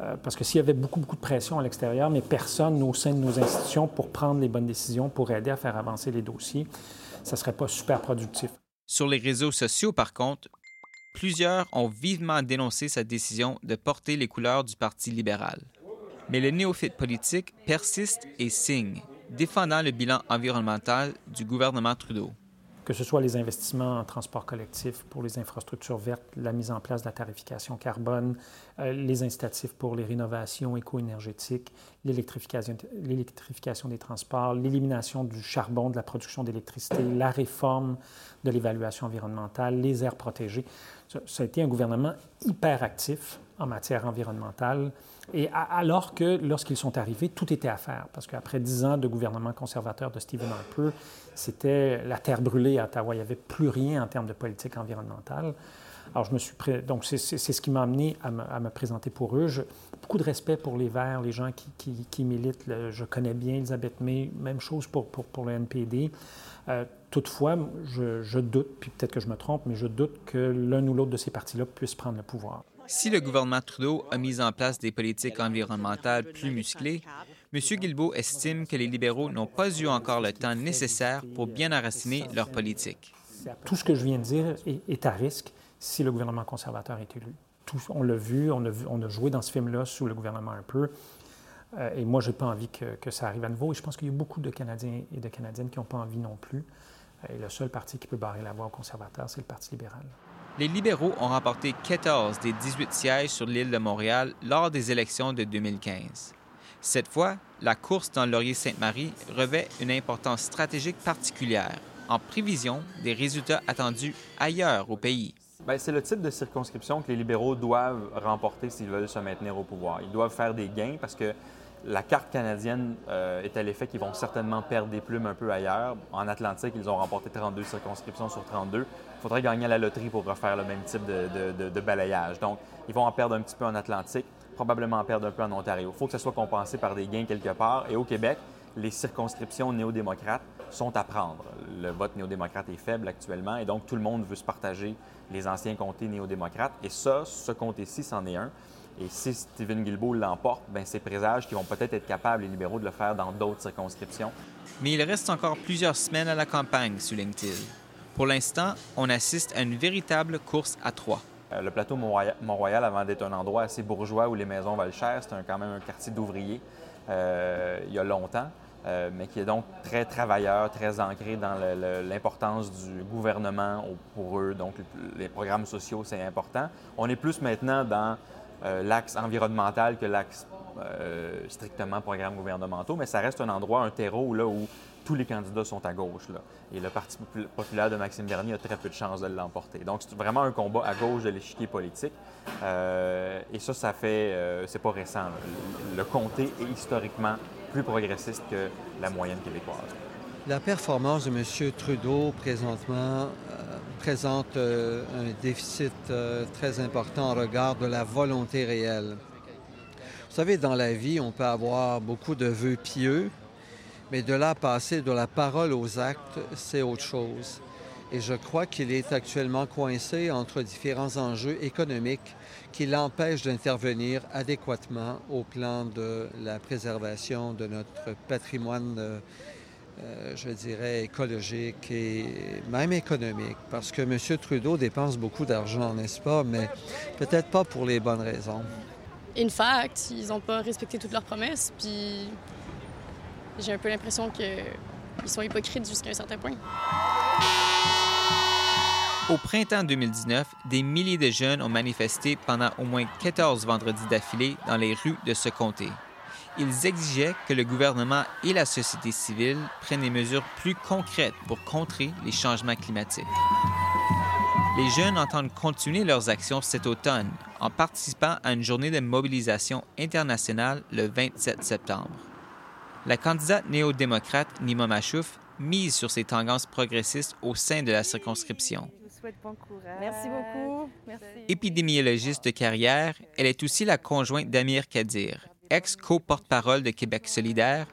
Euh, parce que s'il y avait beaucoup, beaucoup de pression à l'extérieur, mais personne au sein de nos institutions pour prendre les bonnes décisions, pour aider à faire avancer les dossiers, ça ne serait pas super productif. Sur les réseaux sociaux, par contre, plusieurs ont vivement dénoncé sa décision de porter les couleurs du Parti libéral. Mais le néophyte politique persiste et signe, défendant le bilan environnemental du gouvernement Trudeau. que ce soit les investissements en transport collectif pour les infrastructures vertes, la mise en place de la tarification carbone, euh, les incitatifs pour les rénovations éco-énergétiques, l'électrification l'électrification des transports, l'élimination du charbon de la production d'électricité, la réforme de l'évaluation environnementale, les aires protégées. Ça, a été un gouvernement hyper actif en matière environnementale, et alors que lorsqu'ils sont arrivés, tout était à faire, parce qu'après dix ans de gouvernement conservateur de Stephen Harper, c'était la terre brûlée à Ottawa. Il n'y avait plus rien en termes de politique environnementale. Alors, je me suis. Donc, c'est ce qui m'a amené à me, présenter pour eux. Beaucoup de respect pour les Verts, les gens qui, militent. Je connais bien Elisabeth May. Même chose pour le NPD. Euh, toutefois, je, je doute, puis peut-être que je me trompe, mais je doute que l'un ou l'autre de ces partis-là puisse prendre le pouvoir. Si le gouvernement Trudeau a mis en place des politiques environnementales plus musclées, M. Guilbeault estime que les libéraux n'ont pas eu encore le temps nécessaire pour bien enraciner leur politique. Tout ce que je viens de dire est, est à risque si le gouvernement conservateur est élu. Tout- on l'a vu on, a vu, on a joué dans ce film-là sous le gouvernement un peu. Euh, et moi, je n'ai pas envie que, que ça arrive à nouveau. Et je pense qu'il y a beaucoup de Canadiens et de Canadiennes qui n'ont pas envie non plus. Euh, Et le seul parti qui peut barrer la voie aux conservateurs, c'est le Parti libéral. Les libéraux ont remporté 14 des 18 sièges sur l'île de Montréal lors des élections de 2015. Cette fois, la course dans Laurier-Sainte-Marie revêt une importance stratégique particulière, en prévision des résultats attendus ailleurs au pays. Bien, c'est le type de circonscription que les libéraux doivent remporter s'ils veulent se maintenir au pouvoir. Ils doivent faire des gains parce que la carte canadienne euh, est à l'effet qu'ils vont certainement perdre des plumes un peu ailleurs. En Atlantique, ils ont remporté 32 circonscriptions sur 32. Il faudrait gagner à la loterie pour refaire le même type de, balayage. Donc, ils vont en perdre un petit peu en Atlantique, probablement en perdre un peu en Ontario. Il faut que ce soit compensé par des gains quelque part. Et au Québec, les circonscriptions néo-démocrates sont à prendre. Le vote néo-démocrate est faible actuellement et donc tout le monde veut se partager les anciens comtés néo-démocrates. Et ça, ce comté-ci, c'en est un. Et si Stephen Guilbeault l'emporte, ben c'est présage qu'ils vont peut-être être capables, les libéraux, de le faire dans d'autres circonscriptions. Mais il reste encore plusieurs semaines à la campagne, souligne-t-il. Pour l'instant, on assiste à une véritable course à trois. Euh, le plateau Mont-Royal, avant d'être un endroit assez bourgeois où les maisons valent cher, c'est quand même un quartier d'ouvriers euh, il y a longtemps, euh, mais qui est donc très travailleur, très ancré dans l'importance du gouvernement pour eux. Donc, les programmes sociaux, c'est important. On est plus maintenant dans euh, l'axe environnemental que l'axe euh, strictement programmes gouvernementaux, mais ça reste un endroit, un terreau là, où tous les candidats sont à gauche. Là. Et le Parti popul- populaire de Maxime Bernier a très peu de chances de l'emporter. Donc, c'est vraiment un combat à gauche de l'échiquier politique. Euh, et ça, ça fait... c'est pas récent. Le, le comté est historiquement plus progressiste que la moyenne québécoise. La performance de M. Trudeau présentement présente un déficit très important en regard de la volonté réelle. Vous savez, dans la vie, on peut avoir beaucoup de vœux pieux, mais de là passer de la parole aux actes, c'est autre chose. Et je crois qu'il est actuellement coincé entre différents enjeux économiques qui l'empêchent d'intervenir adéquatement au plan de la préservation de notre patrimoine, euh, euh, je dirais, écologique et même économique. Parce que M. Trudeau dépense beaucoup d'argent, n'est-ce pas? Mais peut-être pas pour les bonnes raisons. In fact, ils n'ont pas respecté toutes leurs promesses, puis j'ai un peu l'impression qu'ils sont hypocrites jusqu'à un certain point. Au printemps 2019, des milliers de jeunes ont manifesté pendant au moins 14 vendredis d'affilée dans les rues de ce comté. Ils exigeaient que le gouvernement et la société civile prennent des mesures plus concrètes pour contrer les changements climatiques. Les jeunes entendent continuer leurs actions cet automne en participant à une journée de mobilisation internationale le 27 septembre. La candidate néo-démocrate Nima Machouf mise sur ces tendances progressistes au sein de la circonscription. Merci beaucoup. Merci. Épidémiologiste de carrière, elle est aussi la conjointe d'Amir Kadir, ex-co-porte-parole de Québec solidaire,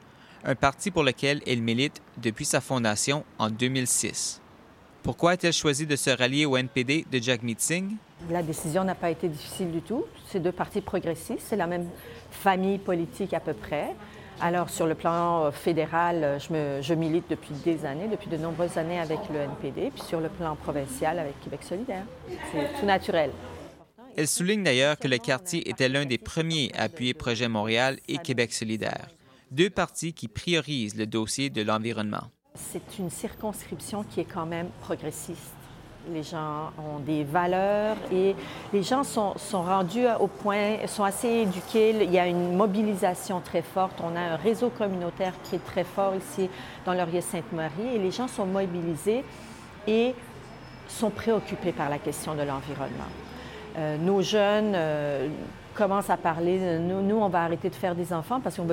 un parti pour lequel elle milite depuis sa fondation en 2006. Pourquoi a-t-elle choisi de se rallier au NPD de Jagmeet Singh? La décision n'a pas été difficile du tout. C'est deux partis progressistes, c'est la même famille politique à peu près. Alors, sur le plan euh, fédéral, euh, je, milite depuis des années, depuis de nombreuses années avec le NPD, puis sur le plan provincial avec Québec solidaire. C'est tout naturel. Elle souligne d'ailleurs que le quartier était l'un des premiers à appuyer Projet Montréal et Québec solidaire, deux partis qui priorisent le dossier de l'environnement. C'est une circonscription qui est quand même progressiste. Les gens ont des valeurs et les gens sont, sont, rendus au point, sont assez éduqués. Il y a une mobilisation très forte. On a un réseau communautaire qui est très fort ici dans Laurier-Sainte-Marie et les gens sont mobilisés et sont préoccupés par la question de l'environnement. Euh, nos jeunes euh, commencent à parler, nous, nous, on va arrêter de faire des enfants parce qu'on ne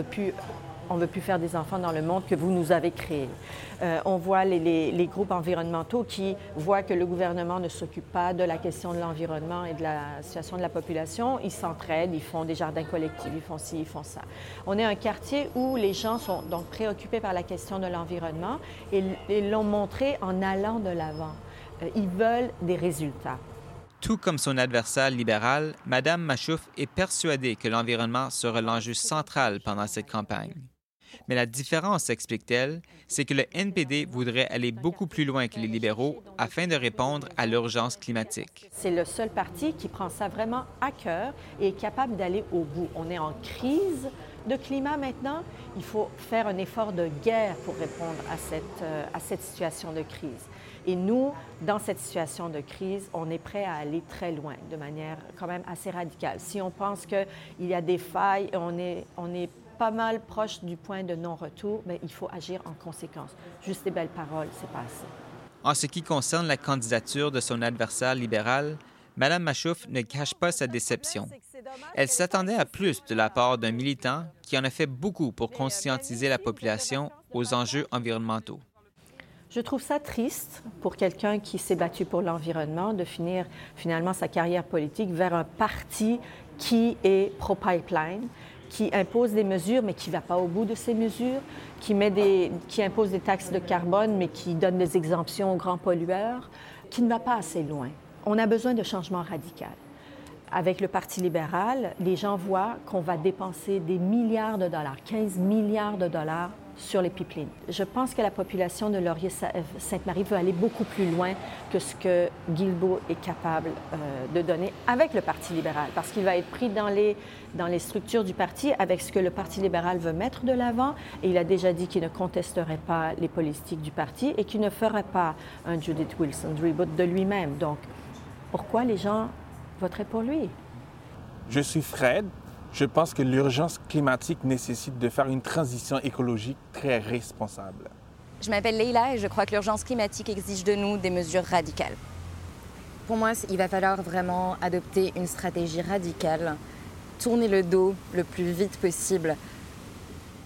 veut plus faire des enfants dans le monde que vous nous avez créé. Euh, on voit les, groupes environnementaux qui voient que le gouvernement ne s'occupe pas de la question de l'environnement et de la situation de la population. Ils s'entraident, ils font des jardins collectifs, ils font ci, ils font ça. On est un quartier où les gens sont donc préoccupés par la question de l'environnement et, et l'ont montré en allant de l'avant. Ils veulent des résultats. Tout comme son adversaire libéral, Mme Machouf est persuadée que l'environnement sera l'enjeu central pendant cette campagne. Mais la différence, explique-t-elle, c'est que le NPD voudrait aller beaucoup plus loin que les libéraux afin de répondre à l'urgence climatique. C'est le seul parti qui prend ça vraiment à cœur et est capable d'aller au bout. On est en crise de climat maintenant. Il faut faire un effort de guerre pour répondre à cette, euh, à cette situation de crise. Et nous, dans cette situation de crise, on est prêt à aller très loin, de manière quand même assez radicale. Si on pense qu'il y a des failles, on est, on est pas mal proche du point de non-retour, mais il faut agir en conséquence. Juste des belles paroles, c'est pas assez. En ce qui concerne la candidature de son adversaire libéral, Mme Machouf ne cache pas sa déception. Elle s'attendait à plus de la part d'un militant qui en a fait beaucoup pour conscientiser la population aux enjeux environnementaux. Je trouve ça triste pour quelqu'un qui s'est battu pour l'environnement de finir finalement sa carrière politique vers un parti qui est pro-pipeline, qui impose des mesures mais qui ne va pas au bout de ces mesures, qui, qui impose des taxes de carbone mais qui donne des exemptions aux grands pollueurs, qui ne va pas assez loin. On a besoin de changements radicaux. Avec le Parti libéral, les gens voient qu'on va dépenser des milliards de dollars, 15 milliards de dollars sur les pipelines. Je pense que la population de Laurier-Sainte-Marie veut aller beaucoup plus loin que ce que Guilbeault est capable euh, de donner avec le Parti libéral, parce qu'il va être pris dans les, dans les structures du parti avec ce que le Parti libéral veut mettre de l'avant, et il a déjà dit qu'il ne contesterait pas les politiques du parti et qu'il ne ferait pas un Judith Wilson reboot de lui-même. Donc, pourquoi les gens voteraient pour lui? Je suis Fred, je pense que l'urgence climatique nécessite de faire une transition écologique très responsable. Je m'appelle Leila et je crois que l'urgence climatique exige de nous des mesures radicales. Pour moi, il va falloir vraiment adopter une stratégie radicale, tourner le dos le plus vite possible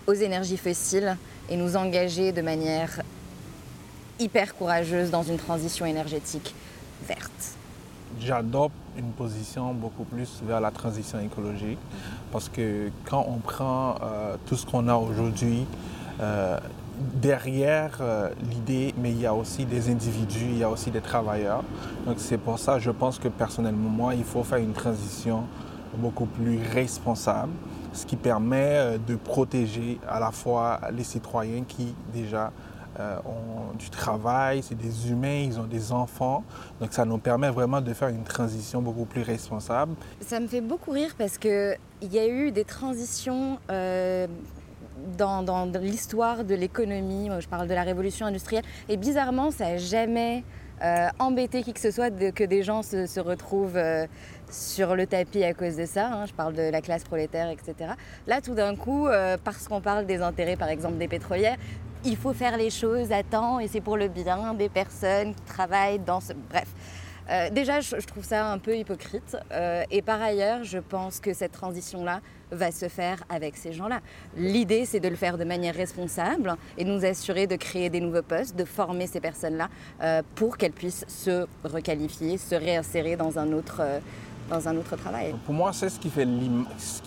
aux énergies fossiles et nous engager de manière hyper courageuse dans une transition énergétique verte. J'adopte une position beaucoup plus vers la transition écologique parce que quand on prend euh, tout ce qu'on a aujourd'hui, euh, derrière euh, l'idée, mais il y a aussi des individus, il y a aussi des travailleurs. Donc c'est pour ça, je pense que personnellement, moi, il faut faire une transition beaucoup plus responsable, ce qui permet de protéger à la fois les citoyens qui déjà euh, ont du travail, c'est des humains, ils ont des enfants. Donc ça nous permet vraiment de faire une transition beaucoup plus responsable. Ça me fait beaucoup rire parce qu'il y a eu des transitions euh, dans, l'histoire de l'économie. Je parle de la révolution industrielle. Et bizarrement, ça n'a jamais euh, embêté qui que ce soit que des gens se, retrouvent sur le tapis à cause de ça. Hein. je parle de la classe prolétaire, etc. Là, tout d'un coup, parce qu'on parle des intérêts, par exemple, des pétrolières, il faut faire les choses à temps et c'est pour le bien des personnes qui travaillent dans ce... Bref. Euh, déjà, je, trouve ça un peu hypocrite. Euh, et par ailleurs, je pense que cette transition-là va se faire avec ces gens-là. L'idée, c'est de le faire de manière responsable et de nous assurer de créer des nouveaux postes, de former ces personnes-là euh, pour qu'elles puissent se requalifier, se réinsérer dans un autre, dans un autre travail. Pour moi, c'est ce qui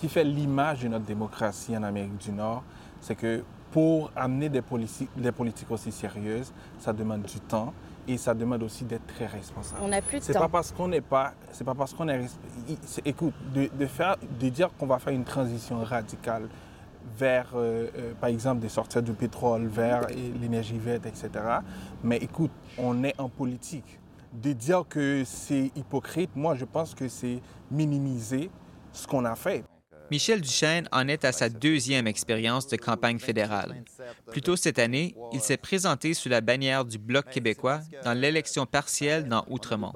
fait l'image de notre démocratie en Amérique du Nord. C'est que pour amener des politiques, des politiques aussi sérieuses, ça demande du temps et ça demande aussi d'être très responsable. On n'a plus de temps. C'est pas parce qu'on n'est pas, c'est pas parce qu'on est, écoute, de, faire, de dire qu'on va faire une transition radicale vers, euh, euh, par exemple, des sorties du pétrole, vers l'énergie verte, etc. Mais écoute, on est en politique. De dire que c'est hypocrite, moi, je pense que c'est minimiser ce qu'on a fait. Michel Duchesne en est à sa deuxième expérience de campagne fédérale. Plus tôt cette année, il s'est présenté sous la bannière du Bloc québécois dans l'élection partielle dans Outremont.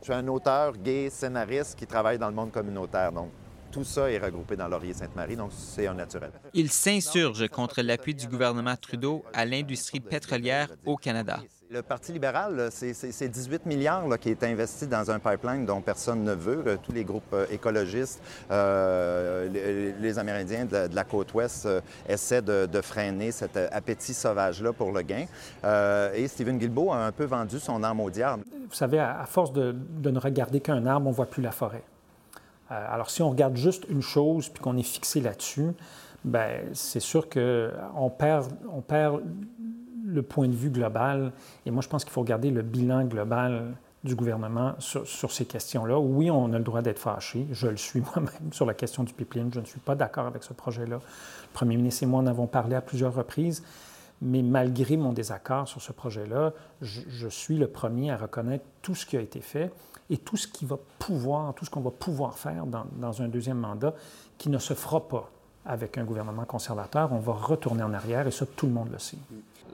Je suis un auteur gay, scénariste qui travaille dans le monde communautaire. Donc, tout ça est regroupé dans Laurier-Sainte-Marie, donc c'est un naturel. Il s'insurge contre l'appui du gouvernement Trudeau à l'industrie pétrolière au Canada. Le Parti libéral, c'est 18 milliards qui est investi dans un pipeline dont personne ne veut. Euh, tous les groupes euh, écologistes, euh, les, Amérindiens de, la côte ouest essaient de, freiner cet appétit sauvage-là pour le gain. et Stephen Guilbeault a un peu vendu son arme au diable. Vous savez, à, force de, ne regarder qu'un arbre, on ne voit plus la forêt. alors, si on regarde juste une chose puis qu'on est fixé là-dessus, ben c'est sûr qu'on perd, on perd le point de vue global. Et moi, je pense qu'il faut regarder le bilan global du gouvernement sur, ces questions-là. Oui, on a le droit d'être fâché. Je le suis *laughs* moi-même sur la question du pipeline. Je ne suis pas d'accord avec ce projet-là. Le premier ministre et moi en avons parlé à plusieurs reprises. Mais malgré mon désaccord sur ce projet-là, je, suis le premier à reconnaître tout ce qui a été fait et tout ce qui va pouvoir, tout ce qu'on va pouvoir faire dans, dans un deuxième mandat qui ne se fera pas avec un gouvernement conservateur. On va retourner en arrière et ça, tout le monde le sait.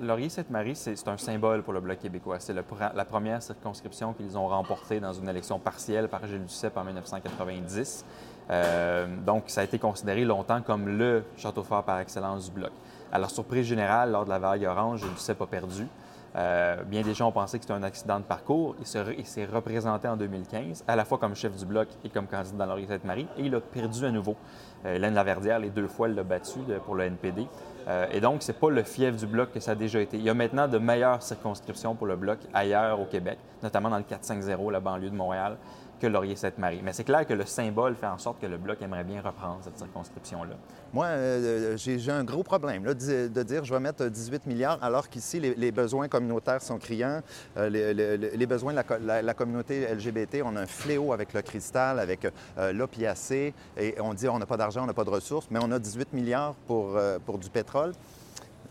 Laurier-Sainte-Marie, c'est un symbole pour le Bloc québécois. C'est la première circonscription qu'ils ont remportée dans une élection partielle par Gilles Duceppe en 1990. Euh, donc, ça a été considéré longtemps comme le château fort par excellence du Bloc. Alors, surprise générale, lors de la vague orange, Gilles Duceppe a perdu. Euh, bien des gens ont pensé que c'était un accident de parcours. Il s'est représenté en 2015, à la fois comme chef du bloc et comme candidat dans Laurier-Sainte-Marie, et il a perdu à nouveau. Euh, Hélène Laverdière, les deux fois, elle l'a battu pour le NPD. Euh, et donc, ce n'est pas le fief du Bloc que ça a déjà été. Il y a maintenant de meilleures circonscriptions pour le Bloc ailleurs au Québec, notamment dans le 450, la banlieue de Montréal, que Laurier-Sainte-Marie. Mais c'est clair que le symbole fait en sorte que le Bloc aimerait bien reprendre cette circonscription-là. Moi, euh, j'ai un gros problème là, de, dire je vais mettre 18 milliards alors qu'ici, les, besoins communautaires sont criants. Euh, les, besoins de la, communauté LGBT, on a un fléau avec le cristal, avec euh, l'opiacé, et on dit on n'a pas d'argent, on n'a pas de ressources, mais on a 18 milliards pour, pour du pétrole.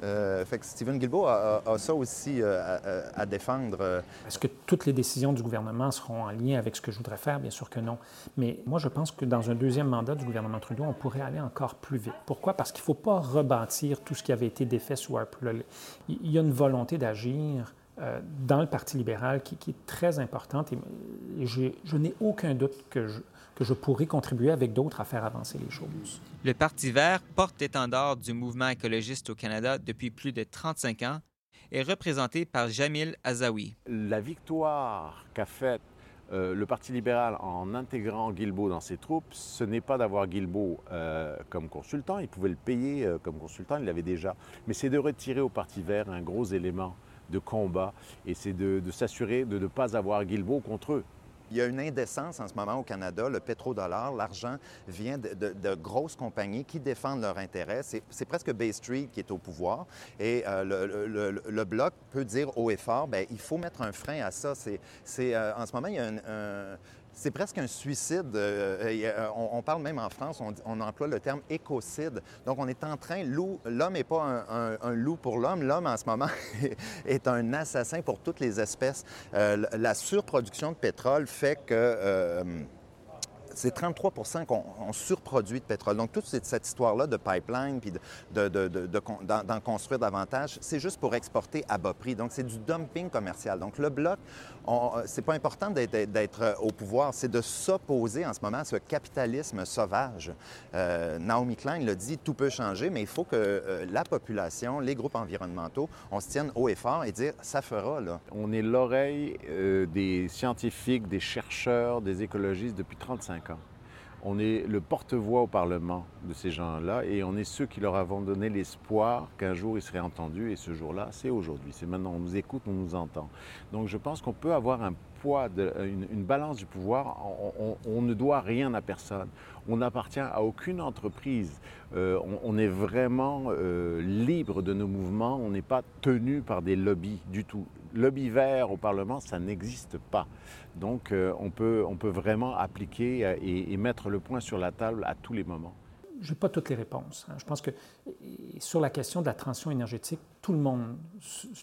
Euh, fait que Stephen Guilbeault a, ça aussi euh, à, défendre. Euh. Est-ce que toutes les décisions du gouvernement seront en lien avec ce que je voudrais faire? Bien sûr que non. Mais moi, je pense que dans un deuxième mandat du gouvernement Trudeau, on pourrait aller encore plus vite. Pourquoi? Parce qu'il ne faut pas rebâtir tout ce qui avait été défait sous Harper. Il y a une volonté d'agir dans le Parti libéral qui, est très importante et, je n'ai aucun doute que je, que je pourrais contribuer avec d'autres à faire avancer les choses. Le Parti vert, porte-étendard du mouvement écologiste au Canada depuis plus de 35 ans, est représenté par Jamil Azawi. La victoire qu'a faite euh, le Parti libéral en intégrant Guilbeault dans ses troupes, ce n'est pas d'avoir Guilbeault euh, comme consultant, il pouvait le payer euh, comme consultant, il l'avait déjà, mais c'est de retirer au Parti vert un gros élément de combat, et c'est de, s'assurer de ne pas avoir Guilbeault contre eux. Il y a une indécence en ce moment au Canada. Le pétrodollar, l'argent vient de, grosses compagnies qui défendent leurs intérêts. C'est presque Bay Street qui est au pouvoir. Et euh, le, Bloc peut dire haut et fort, bien, il faut mettre un frein à ça. C'est euh, en ce moment, il y a un c'est presque un suicide. Euh, euh, on, parle même en France, on, emploie le terme écocide. Donc, on est en train, l'homme n'est pas un, loup pour l'homme. L'homme, en ce moment, *laughs* est un assassin pour toutes les espèces. Euh, la surproduction de pétrole fait que c'est 33% qu'on surproduit de pétrole. Donc, toute cette, histoire-là de pipeline, puis d'en construire davantage, c'est juste pour exporter à bas prix. Donc, c'est du dumping commercial. Donc, le bloc, c'est pas important d'être au pouvoir, c'est de s'opposer en ce moment à ce capitalisme sauvage. Euh, Naomi Klein le dit, tout peut changer, mais il faut que euh, la population, les groupes environnementaux, on se tienne haut et fort et dire, ça fera. On est l'oreille euh, des scientifiques, des chercheurs, des écologistes depuis 35 on est le porte-voix au Parlement de ces gens-là et on est ceux qui leur avons donné l'espoir qu'un jour ils seraient entendus et ce jour-là, c'est aujourd'hui. C'est maintenant, on nous écoute, on nous entend. Donc je pense qu'on peut avoir un poids, une, balance du pouvoir. On, ne doit rien à personne. On n'appartient à aucune entreprise. Euh, on, est vraiment euh, libre de nos mouvements. On n'est pas tenu par des lobbies du tout. Lobby vert au Parlement, ça n'existe pas. Donc, euh, on, peut, on peut vraiment appliquer euh, et, mettre le point sur la table à tous les moments. Je n'ai pas toutes les réponses. Hein. Je pense que sur la question de la transition énergétique, tout le, monde,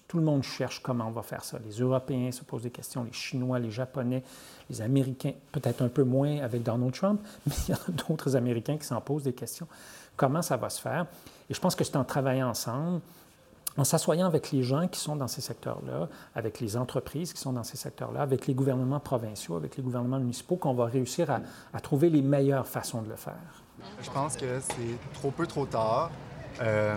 tout le monde cherche comment on va faire ça. Les Européens se posent des questions, les Chinois, les Japonais, les Américains, peut-être un peu moins avec Donald Trump, *laughs* mais il y a d'autres Américains qui s'en posent des questions. Comment ça va se faire? Et je pense que c'est en travaillant ensemble, en s'assoyant avec les gens qui sont dans ces secteurs-là, avec les entreprises qui sont dans ces secteurs-là, avec les gouvernements provinciaux, avec les gouvernements municipaux, qu'on va réussir à, trouver les meilleures façons de le faire. Je pense que c'est trop peu, trop tard. Euh,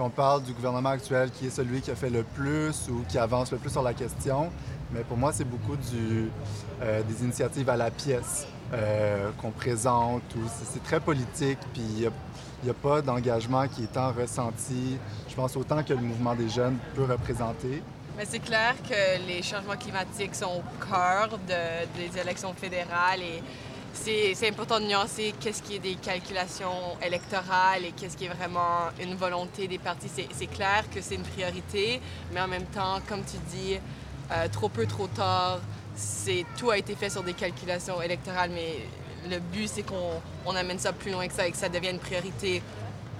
on parle du gouvernement actuel qui est celui qui a fait le plus ou qui avance le plus sur la question, mais pour moi, c'est beaucoup euh, des initiatives à la pièce euh, qu'on présente. C'est très politique, puis il n'y a, pas d'engagement qui est tant ressenti pense autant que le mouvement des jeunes peut représenter. Mais c'est clair que les changements climatiques sont au cœur des élections fédérales et c'est important de nuancer qu'est-ce qui est des calculations électorales et qu'est-ce qui est vraiment une volonté des partis. C'est clair que c'est une priorité, mais en même temps, comme tu dis, euh, trop peu, trop tard, tout a été fait sur des calculations électorales, mais le but, c'est qu'on amène ça plus loin que ça et que ça devienne une priorité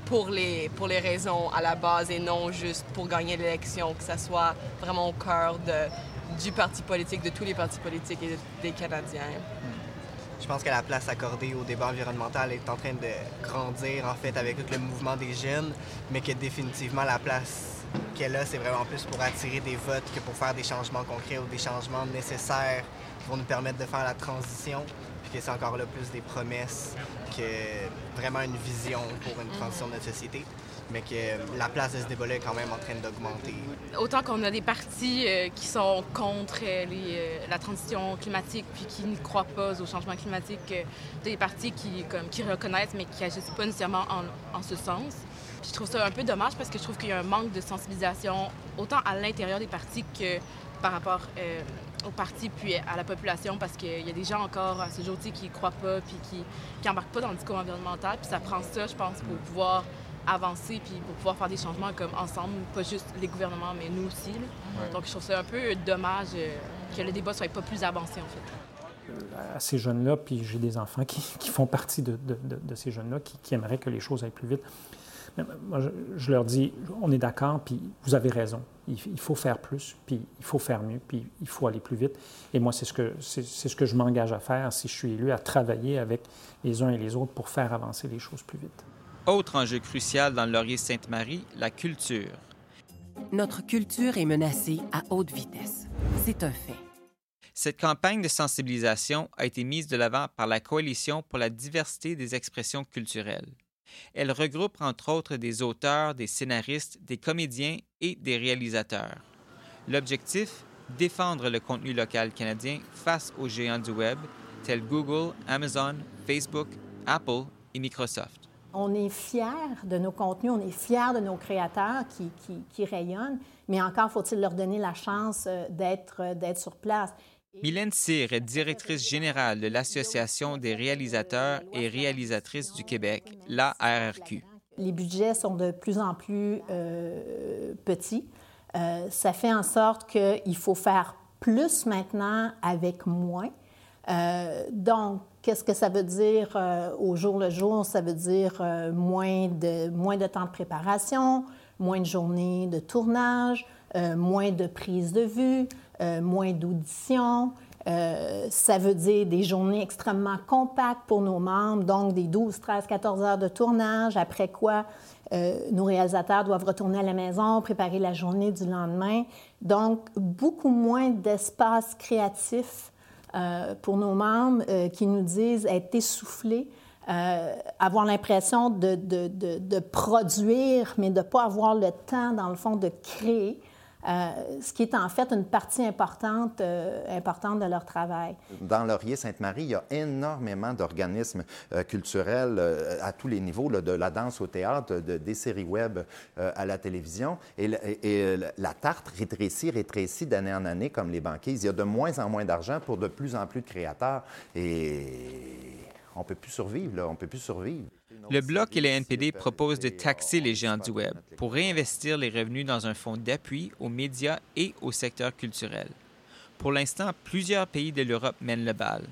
pour les, pour les raisons à la base et non juste pour gagner l'élection, que ça soit vraiment au cœur du parti politique, de tous les partis politiques et des Canadiens. Je pense que la place accordée au débat environnemental est en train de grandir, en fait, avec le mouvement des jeunes, mais que définitivement la place qu'elle a, c'est vraiment plus pour attirer des votes que pour faire des changements concrets ou des changements nécessaires pour nous permettre de faire la transition que c'est encore là plus des promesses que vraiment une vision pour une transition de notre société mais que la place de ce débat-là est quand même en train d'augmenter. Autant qu'on a des partis euh, qui sont contre euh, euh, la transition climatique puis qui ne croient pas au changement climatique, des partis qui, qui reconnaissent mais qui n'agissent pas nécessairement en, ce sens. Je trouve ça un peu dommage parce que je trouve qu'il y a un manque de sensibilisation autant à l'intérieur des partis que par rapport au parti puis à la population parce qu'il y a des gens encore à ce jour-ci qui ne croient pas puis qui n'embarquent pas dans le discours environnemental. Puis ça prend ça, je pense, pour pouvoir avancer puis pour pouvoir faire des changements comme ensemble, pas juste les gouvernements, mais nous aussi. Donc je trouve ça un peu dommage euh, que le débat soit pas plus avancé, en fait. Euh, à ces jeunes-là, puis j'ai des enfants qui, font partie de, ces jeunes-là, qui, qui, aimeraient que les choses aillent plus vite. Moi, je, leur dis, on est d'accord, puis vous avez raison. Il, faut faire plus, puis il faut faire mieux, puis il faut aller plus vite. Et moi, c'est ce que, c'est, ce que je m'engage à faire si je suis élu, à travailler avec les uns et les autres pour faire avancer les choses plus vite. Autre enjeu crucial dans le Laurier-Sainte-Marie, la culture. Notre culture est menacée à haute vitesse. C'est un fait. Cette campagne de sensibilisation a été mise de l'avant par la Coalition pour la diversité des expressions culturelles. Elle regroupe entre autres des auteurs, des scénaristes, des comédiens et des réalisateurs. L'objectif? Défendre le contenu local canadien face aux géants du Web tels Google, Amazon, Facebook, Apple et Microsoft. On est fiers de nos contenus, on est fiers de nos créateurs qui, rayonnent, mais encore faut-il leur donner la chance euh, euh, d'être sur place. Mylène Cyr est directrice générale de l'Association des réalisateurs et réalisatrices du Québec, la RRQ. Les budgets sont de plus en plus euh, petits. ça fait en sorte qu'il faut faire plus maintenant avec moins. donc, Qu'est-ce que ça veut dire euh, au jour le jour? Ça veut dire euh, moins, de, moins de temps de préparation, moins de journées de tournage, euh, moins de prise de vue, moins d'audition. ça veut dire des journées extrêmement compactes pour nos membres, donc des 12, 13, 14 heures de tournage, après quoi nos réalisateurs doivent retourner à la maison, préparer la journée du lendemain. Donc, beaucoup moins d'espace créatif euh, pour nos membres euh, qui nous disent être essoufflés, euh, avoir l'impression de, de, produire, mais de ne pas avoir le temps, dans le fond, de créer. Euh, ce qui est en fait une partie importante, euh, importante de leur travail. Dans Laurier-Sainte-Marie, il y a énormément d'organismes euh, culturels à tous les niveaux, de la danse au théâtre, de, des séries web à la télévision. Et, et, la tarte rétrécit, rétrécit d'année en année, comme les banquises. Il y a de moins en moins d'argent pour de plus en plus de créateurs. Et on ne peut plus survivre, là. On peut plus survivre. Le Bloc et le NPD proposent de taxer les géants du Web pour réinvestir les revenus dans un fonds d'appui aux médias et au secteur culturel. Pour l'instant, plusieurs pays de l'Europe mènent le bal.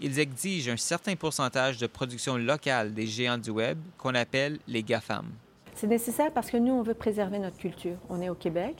Ils exigent un certain pourcentage de production locale des géants du Web qu'on appelle les GAFAM. C'est nécessaire parce que nous, on veut préserver notre culture. On est au Québec.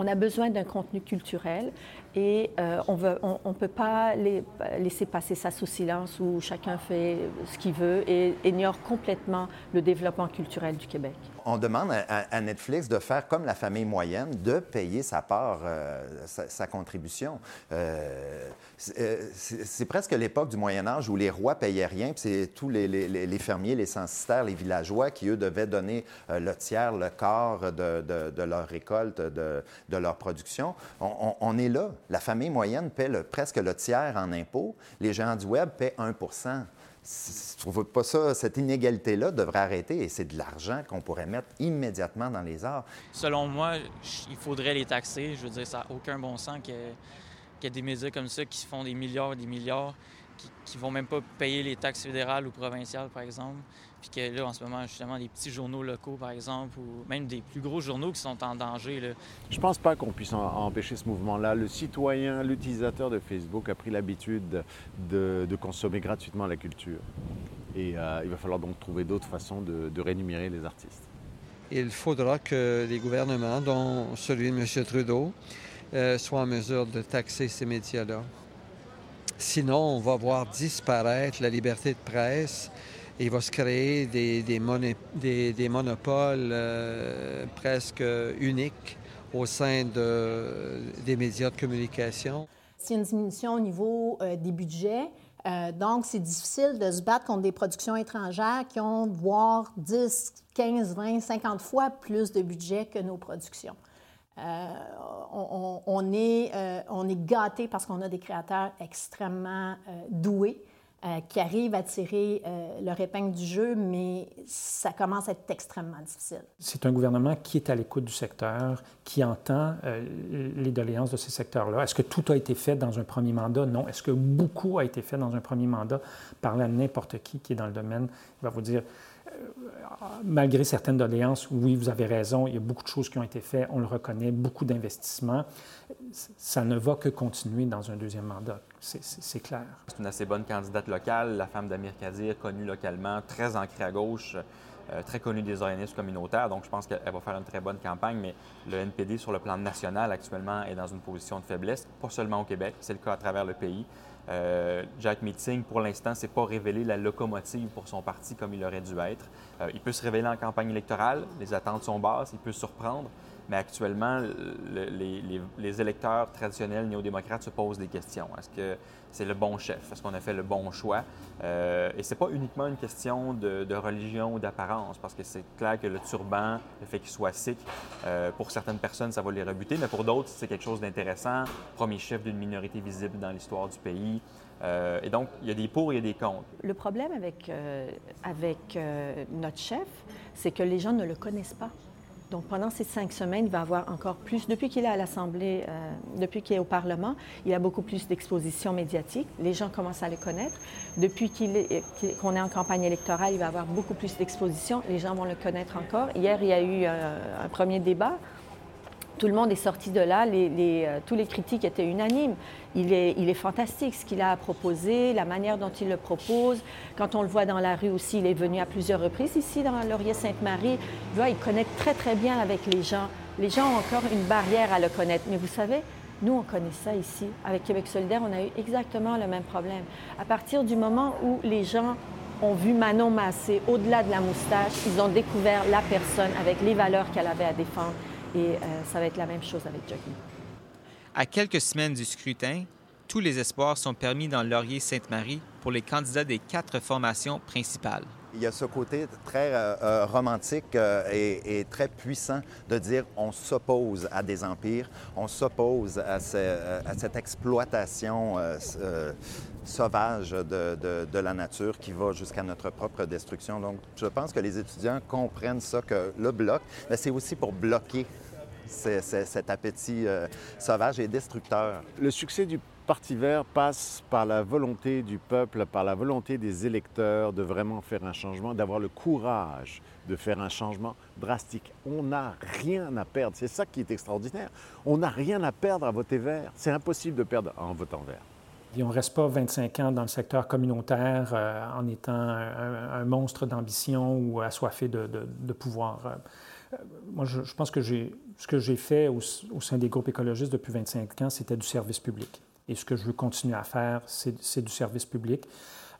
On a besoin d'un contenu culturel et euh, on ne peut pas laisser passer ça sous silence où chacun fait ce qu'il veut et ignore complètement le développement culturel du Québec. On demande à, Netflix de faire comme la famille moyenne, de payer sa part, euh, sa, contribution. Euh, c'est presque l'époque du Moyen Âge où les rois payaient rien, puis c'est tous les, fermiers, les censitaires, les villageois qui, eux, devaient donner le tiers, le quart de, leur récolte, de, leur production. On, est là la famille moyenne paie presque le tiers en impôts. Les géants du Web paient 1 pas ça, cette inégalité-là devrait arrêter et c'est de l'argent qu'on pourrait mettre immédiatement dans les arts. Selon moi, il faudrait les taxer. Je veux dire, ça n'a aucun bon sens qu'il y, ait des médias comme ça qui se font des milliards et des milliards, qui ne vont même pas payer les taxes fédérales ou provinciales, par exemple. Puis que là, en ce moment, justement, les petits journaux locaux, par exemple, ou même des plus gros journaux qui sont en danger. Là. Je pense pas qu'on puisse empêcher ce mouvement-là. Le citoyen, l'utilisateur de Facebook a pris l'habitude de, consommer gratuitement la culture. Et euh, il va falloir donc trouver d'autres façons de, rémunérer les artistes. Il faudra que les gouvernements, dont celui de M. Trudeau, euh, soient en mesure de taxer ces médias-là. Sinon, on va voir disparaître la liberté de presse il va se créer des, des, monopoles euh, presque uniques au sein de, des médias de communication. C'est une diminution au niveau euh, des budgets. Euh, donc, c'est difficile de se battre contre des productions étrangères qui ont, voire 10, 15, 20, 50 fois plus de budget que nos productions. On, on, est, on est gâté parce qu'on a des créateurs extrêmement doués euh, qui arrivent à tirer euh, leur épingle du jeu, mais ça commence à être extrêmement difficile. C'est un gouvernement qui est à l'écoute du secteur, qui entend euh, les doléances de ces secteurs-là. Est-ce que tout a été fait dans un premier mandat? Non. Est-ce que beaucoup a été fait dans un premier mandat? À n'importe qui qui est dans le domaine, il va vous dire malgré certaines doléances, oui, vous avez raison, il y a beaucoup de choses qui ont été faites, on le reconnaît, beaucoup d'investissements. Ça ne va que continuer dans un deuxième mandat, c'est clair. C'est une assez bonne candidate locale, la femme d'Amir Kadir, connue localement, très ancrée à gauche. Euh, très connue des organismes communautaires, donc je pense qu'elle va faire une très bonne campagne, mais le NPD sur le plan national actuellement est dans une position de faiblesse, pas seulement au Québec, c'est le cas à travers le pays. Euh, Jack Meeting, pour l'instant, s'est pas révélé la locomotive pour son parti comme il aurait dû être. Euh, il peut se révéler en campagne électorale, les attentes sont basses, il peut surprendre, mais actuellement, les, électeurs traditionnels néo-démocrates se posent des questions. Est-ce que c'est le bon chef? Est-ce qu'on a fait le bon choix? Euh, et ce n'est pas uniquement une question de, religion ou d'apparence, parce que c'est clair que le turban, le fait qu'il soit sikh, euh, pour certaines personnes, ça va les rebuter, mais pour d'autres, c'est quelque chose d'intéressant. Premier chef d'une minorité visible dans l'histoire du pays. Euh, et donc, il y a des pour et des contre. Le problème avec, avec notre chef, c'est que les gens ne le connaissent pas. Donc, pendant ces cinq semaines, il va avoir encore plus. Depuis qu'il est à l'Assemblée, depuis qu'il est au Parlement, il a beaucoup plus d'exposition médiatique. Les gens commencent à le connaître. Depuis qu'on est, en campagne électorale, il va avoir beaucoup plus d'exposition. Les gens vont le connaître encore. Hier, il y a eu un premier débat tout le monde est sorti de là, euh, tous les critiques étaient unanimes. Il est, fantastique ce qu'il a à proposer, la manière dont il le propose. Quand on le voit dans la rue aussi, il est venu à plusieurs reprises ici dans Laurier-Sainte-Marie. Il connaît très, très bien avec les gens. Les gens ont encore une barrière à le connaître. Mais vous savez, nous, on connaît ça ici. Avec Québec solidaire, on a eu exactement le même problème. À partir du moment où les gens ont vu Manon Massé au-delà de la moustache, ils ont découvert la personne avec les valeurs qu'elle avait à défendre. Et euh, ça va être la même chose avec Jackie. À quelques semaines du scrutin, tous les espoirs sont permis dans Laurier-Sainte-Marie pour les candidats des quatre formations principales. Il y a ce côté très euh, euh, romantique et, très puissant de dire on s'oppose à des empires, on s'oppose à, cette exploitation sauvage de, la nature qui va jusqu'à notre propre destruction. Donc, je pense que les étudiants comprennent ça, que le bloc, c'est aussi pour bloquer cet appétit euh, sauvage et destructeur. Le succès du Parti vert passe par la volonté du peuple, par la volonté des électeurs de vraiment faire un changement, d'avoir le courage de faire un changement drastique. On n'a rien à perdre. C'est ça qui est extraordinaire. On n'a rien à perdre à voter vert. C'est impossible de perdre en votant vert. On ne reste pas 25 ans dans le secteur communautaire euh, en étant un, monstre d'ambition ou assoiffé de, de pouvoir. Euh, moi, je, pense que ce que j'ai fait au, sein des groupes écologistes depuis 25 ans, c'était du service public. Et ce que je veux continuer à faire, c'est du service public.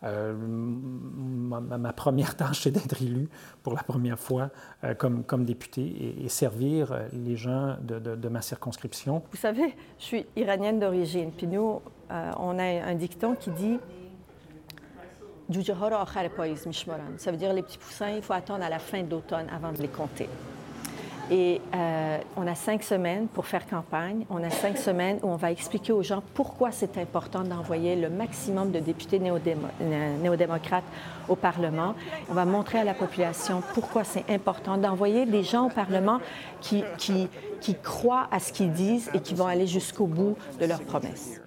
Euh, ma, première tâche, c'est d'être élu pour la première fois euh, comme, comme député et, servir euh, les gens de, de, ma circonscription. Vous savez, je suis iranienne d'origine, puis nous, on a un dicton qui dit ça veut dire les petits poussins, il faut attendre à la fin d'automne avant de les compter. Et euh, on a cinq semaines pour faire campagne. On a cinq semaines où on va expliquer aux gens pourquoi c'est important d'envoyer le maximum de députés néo-démocrates au Parlement. On va montrer à la population pourquoi c'est important d'envoyer des gens au Parlement qui, croient à ce qu'ils disent et qui vont aller jusqu'au bout de leurs promesses.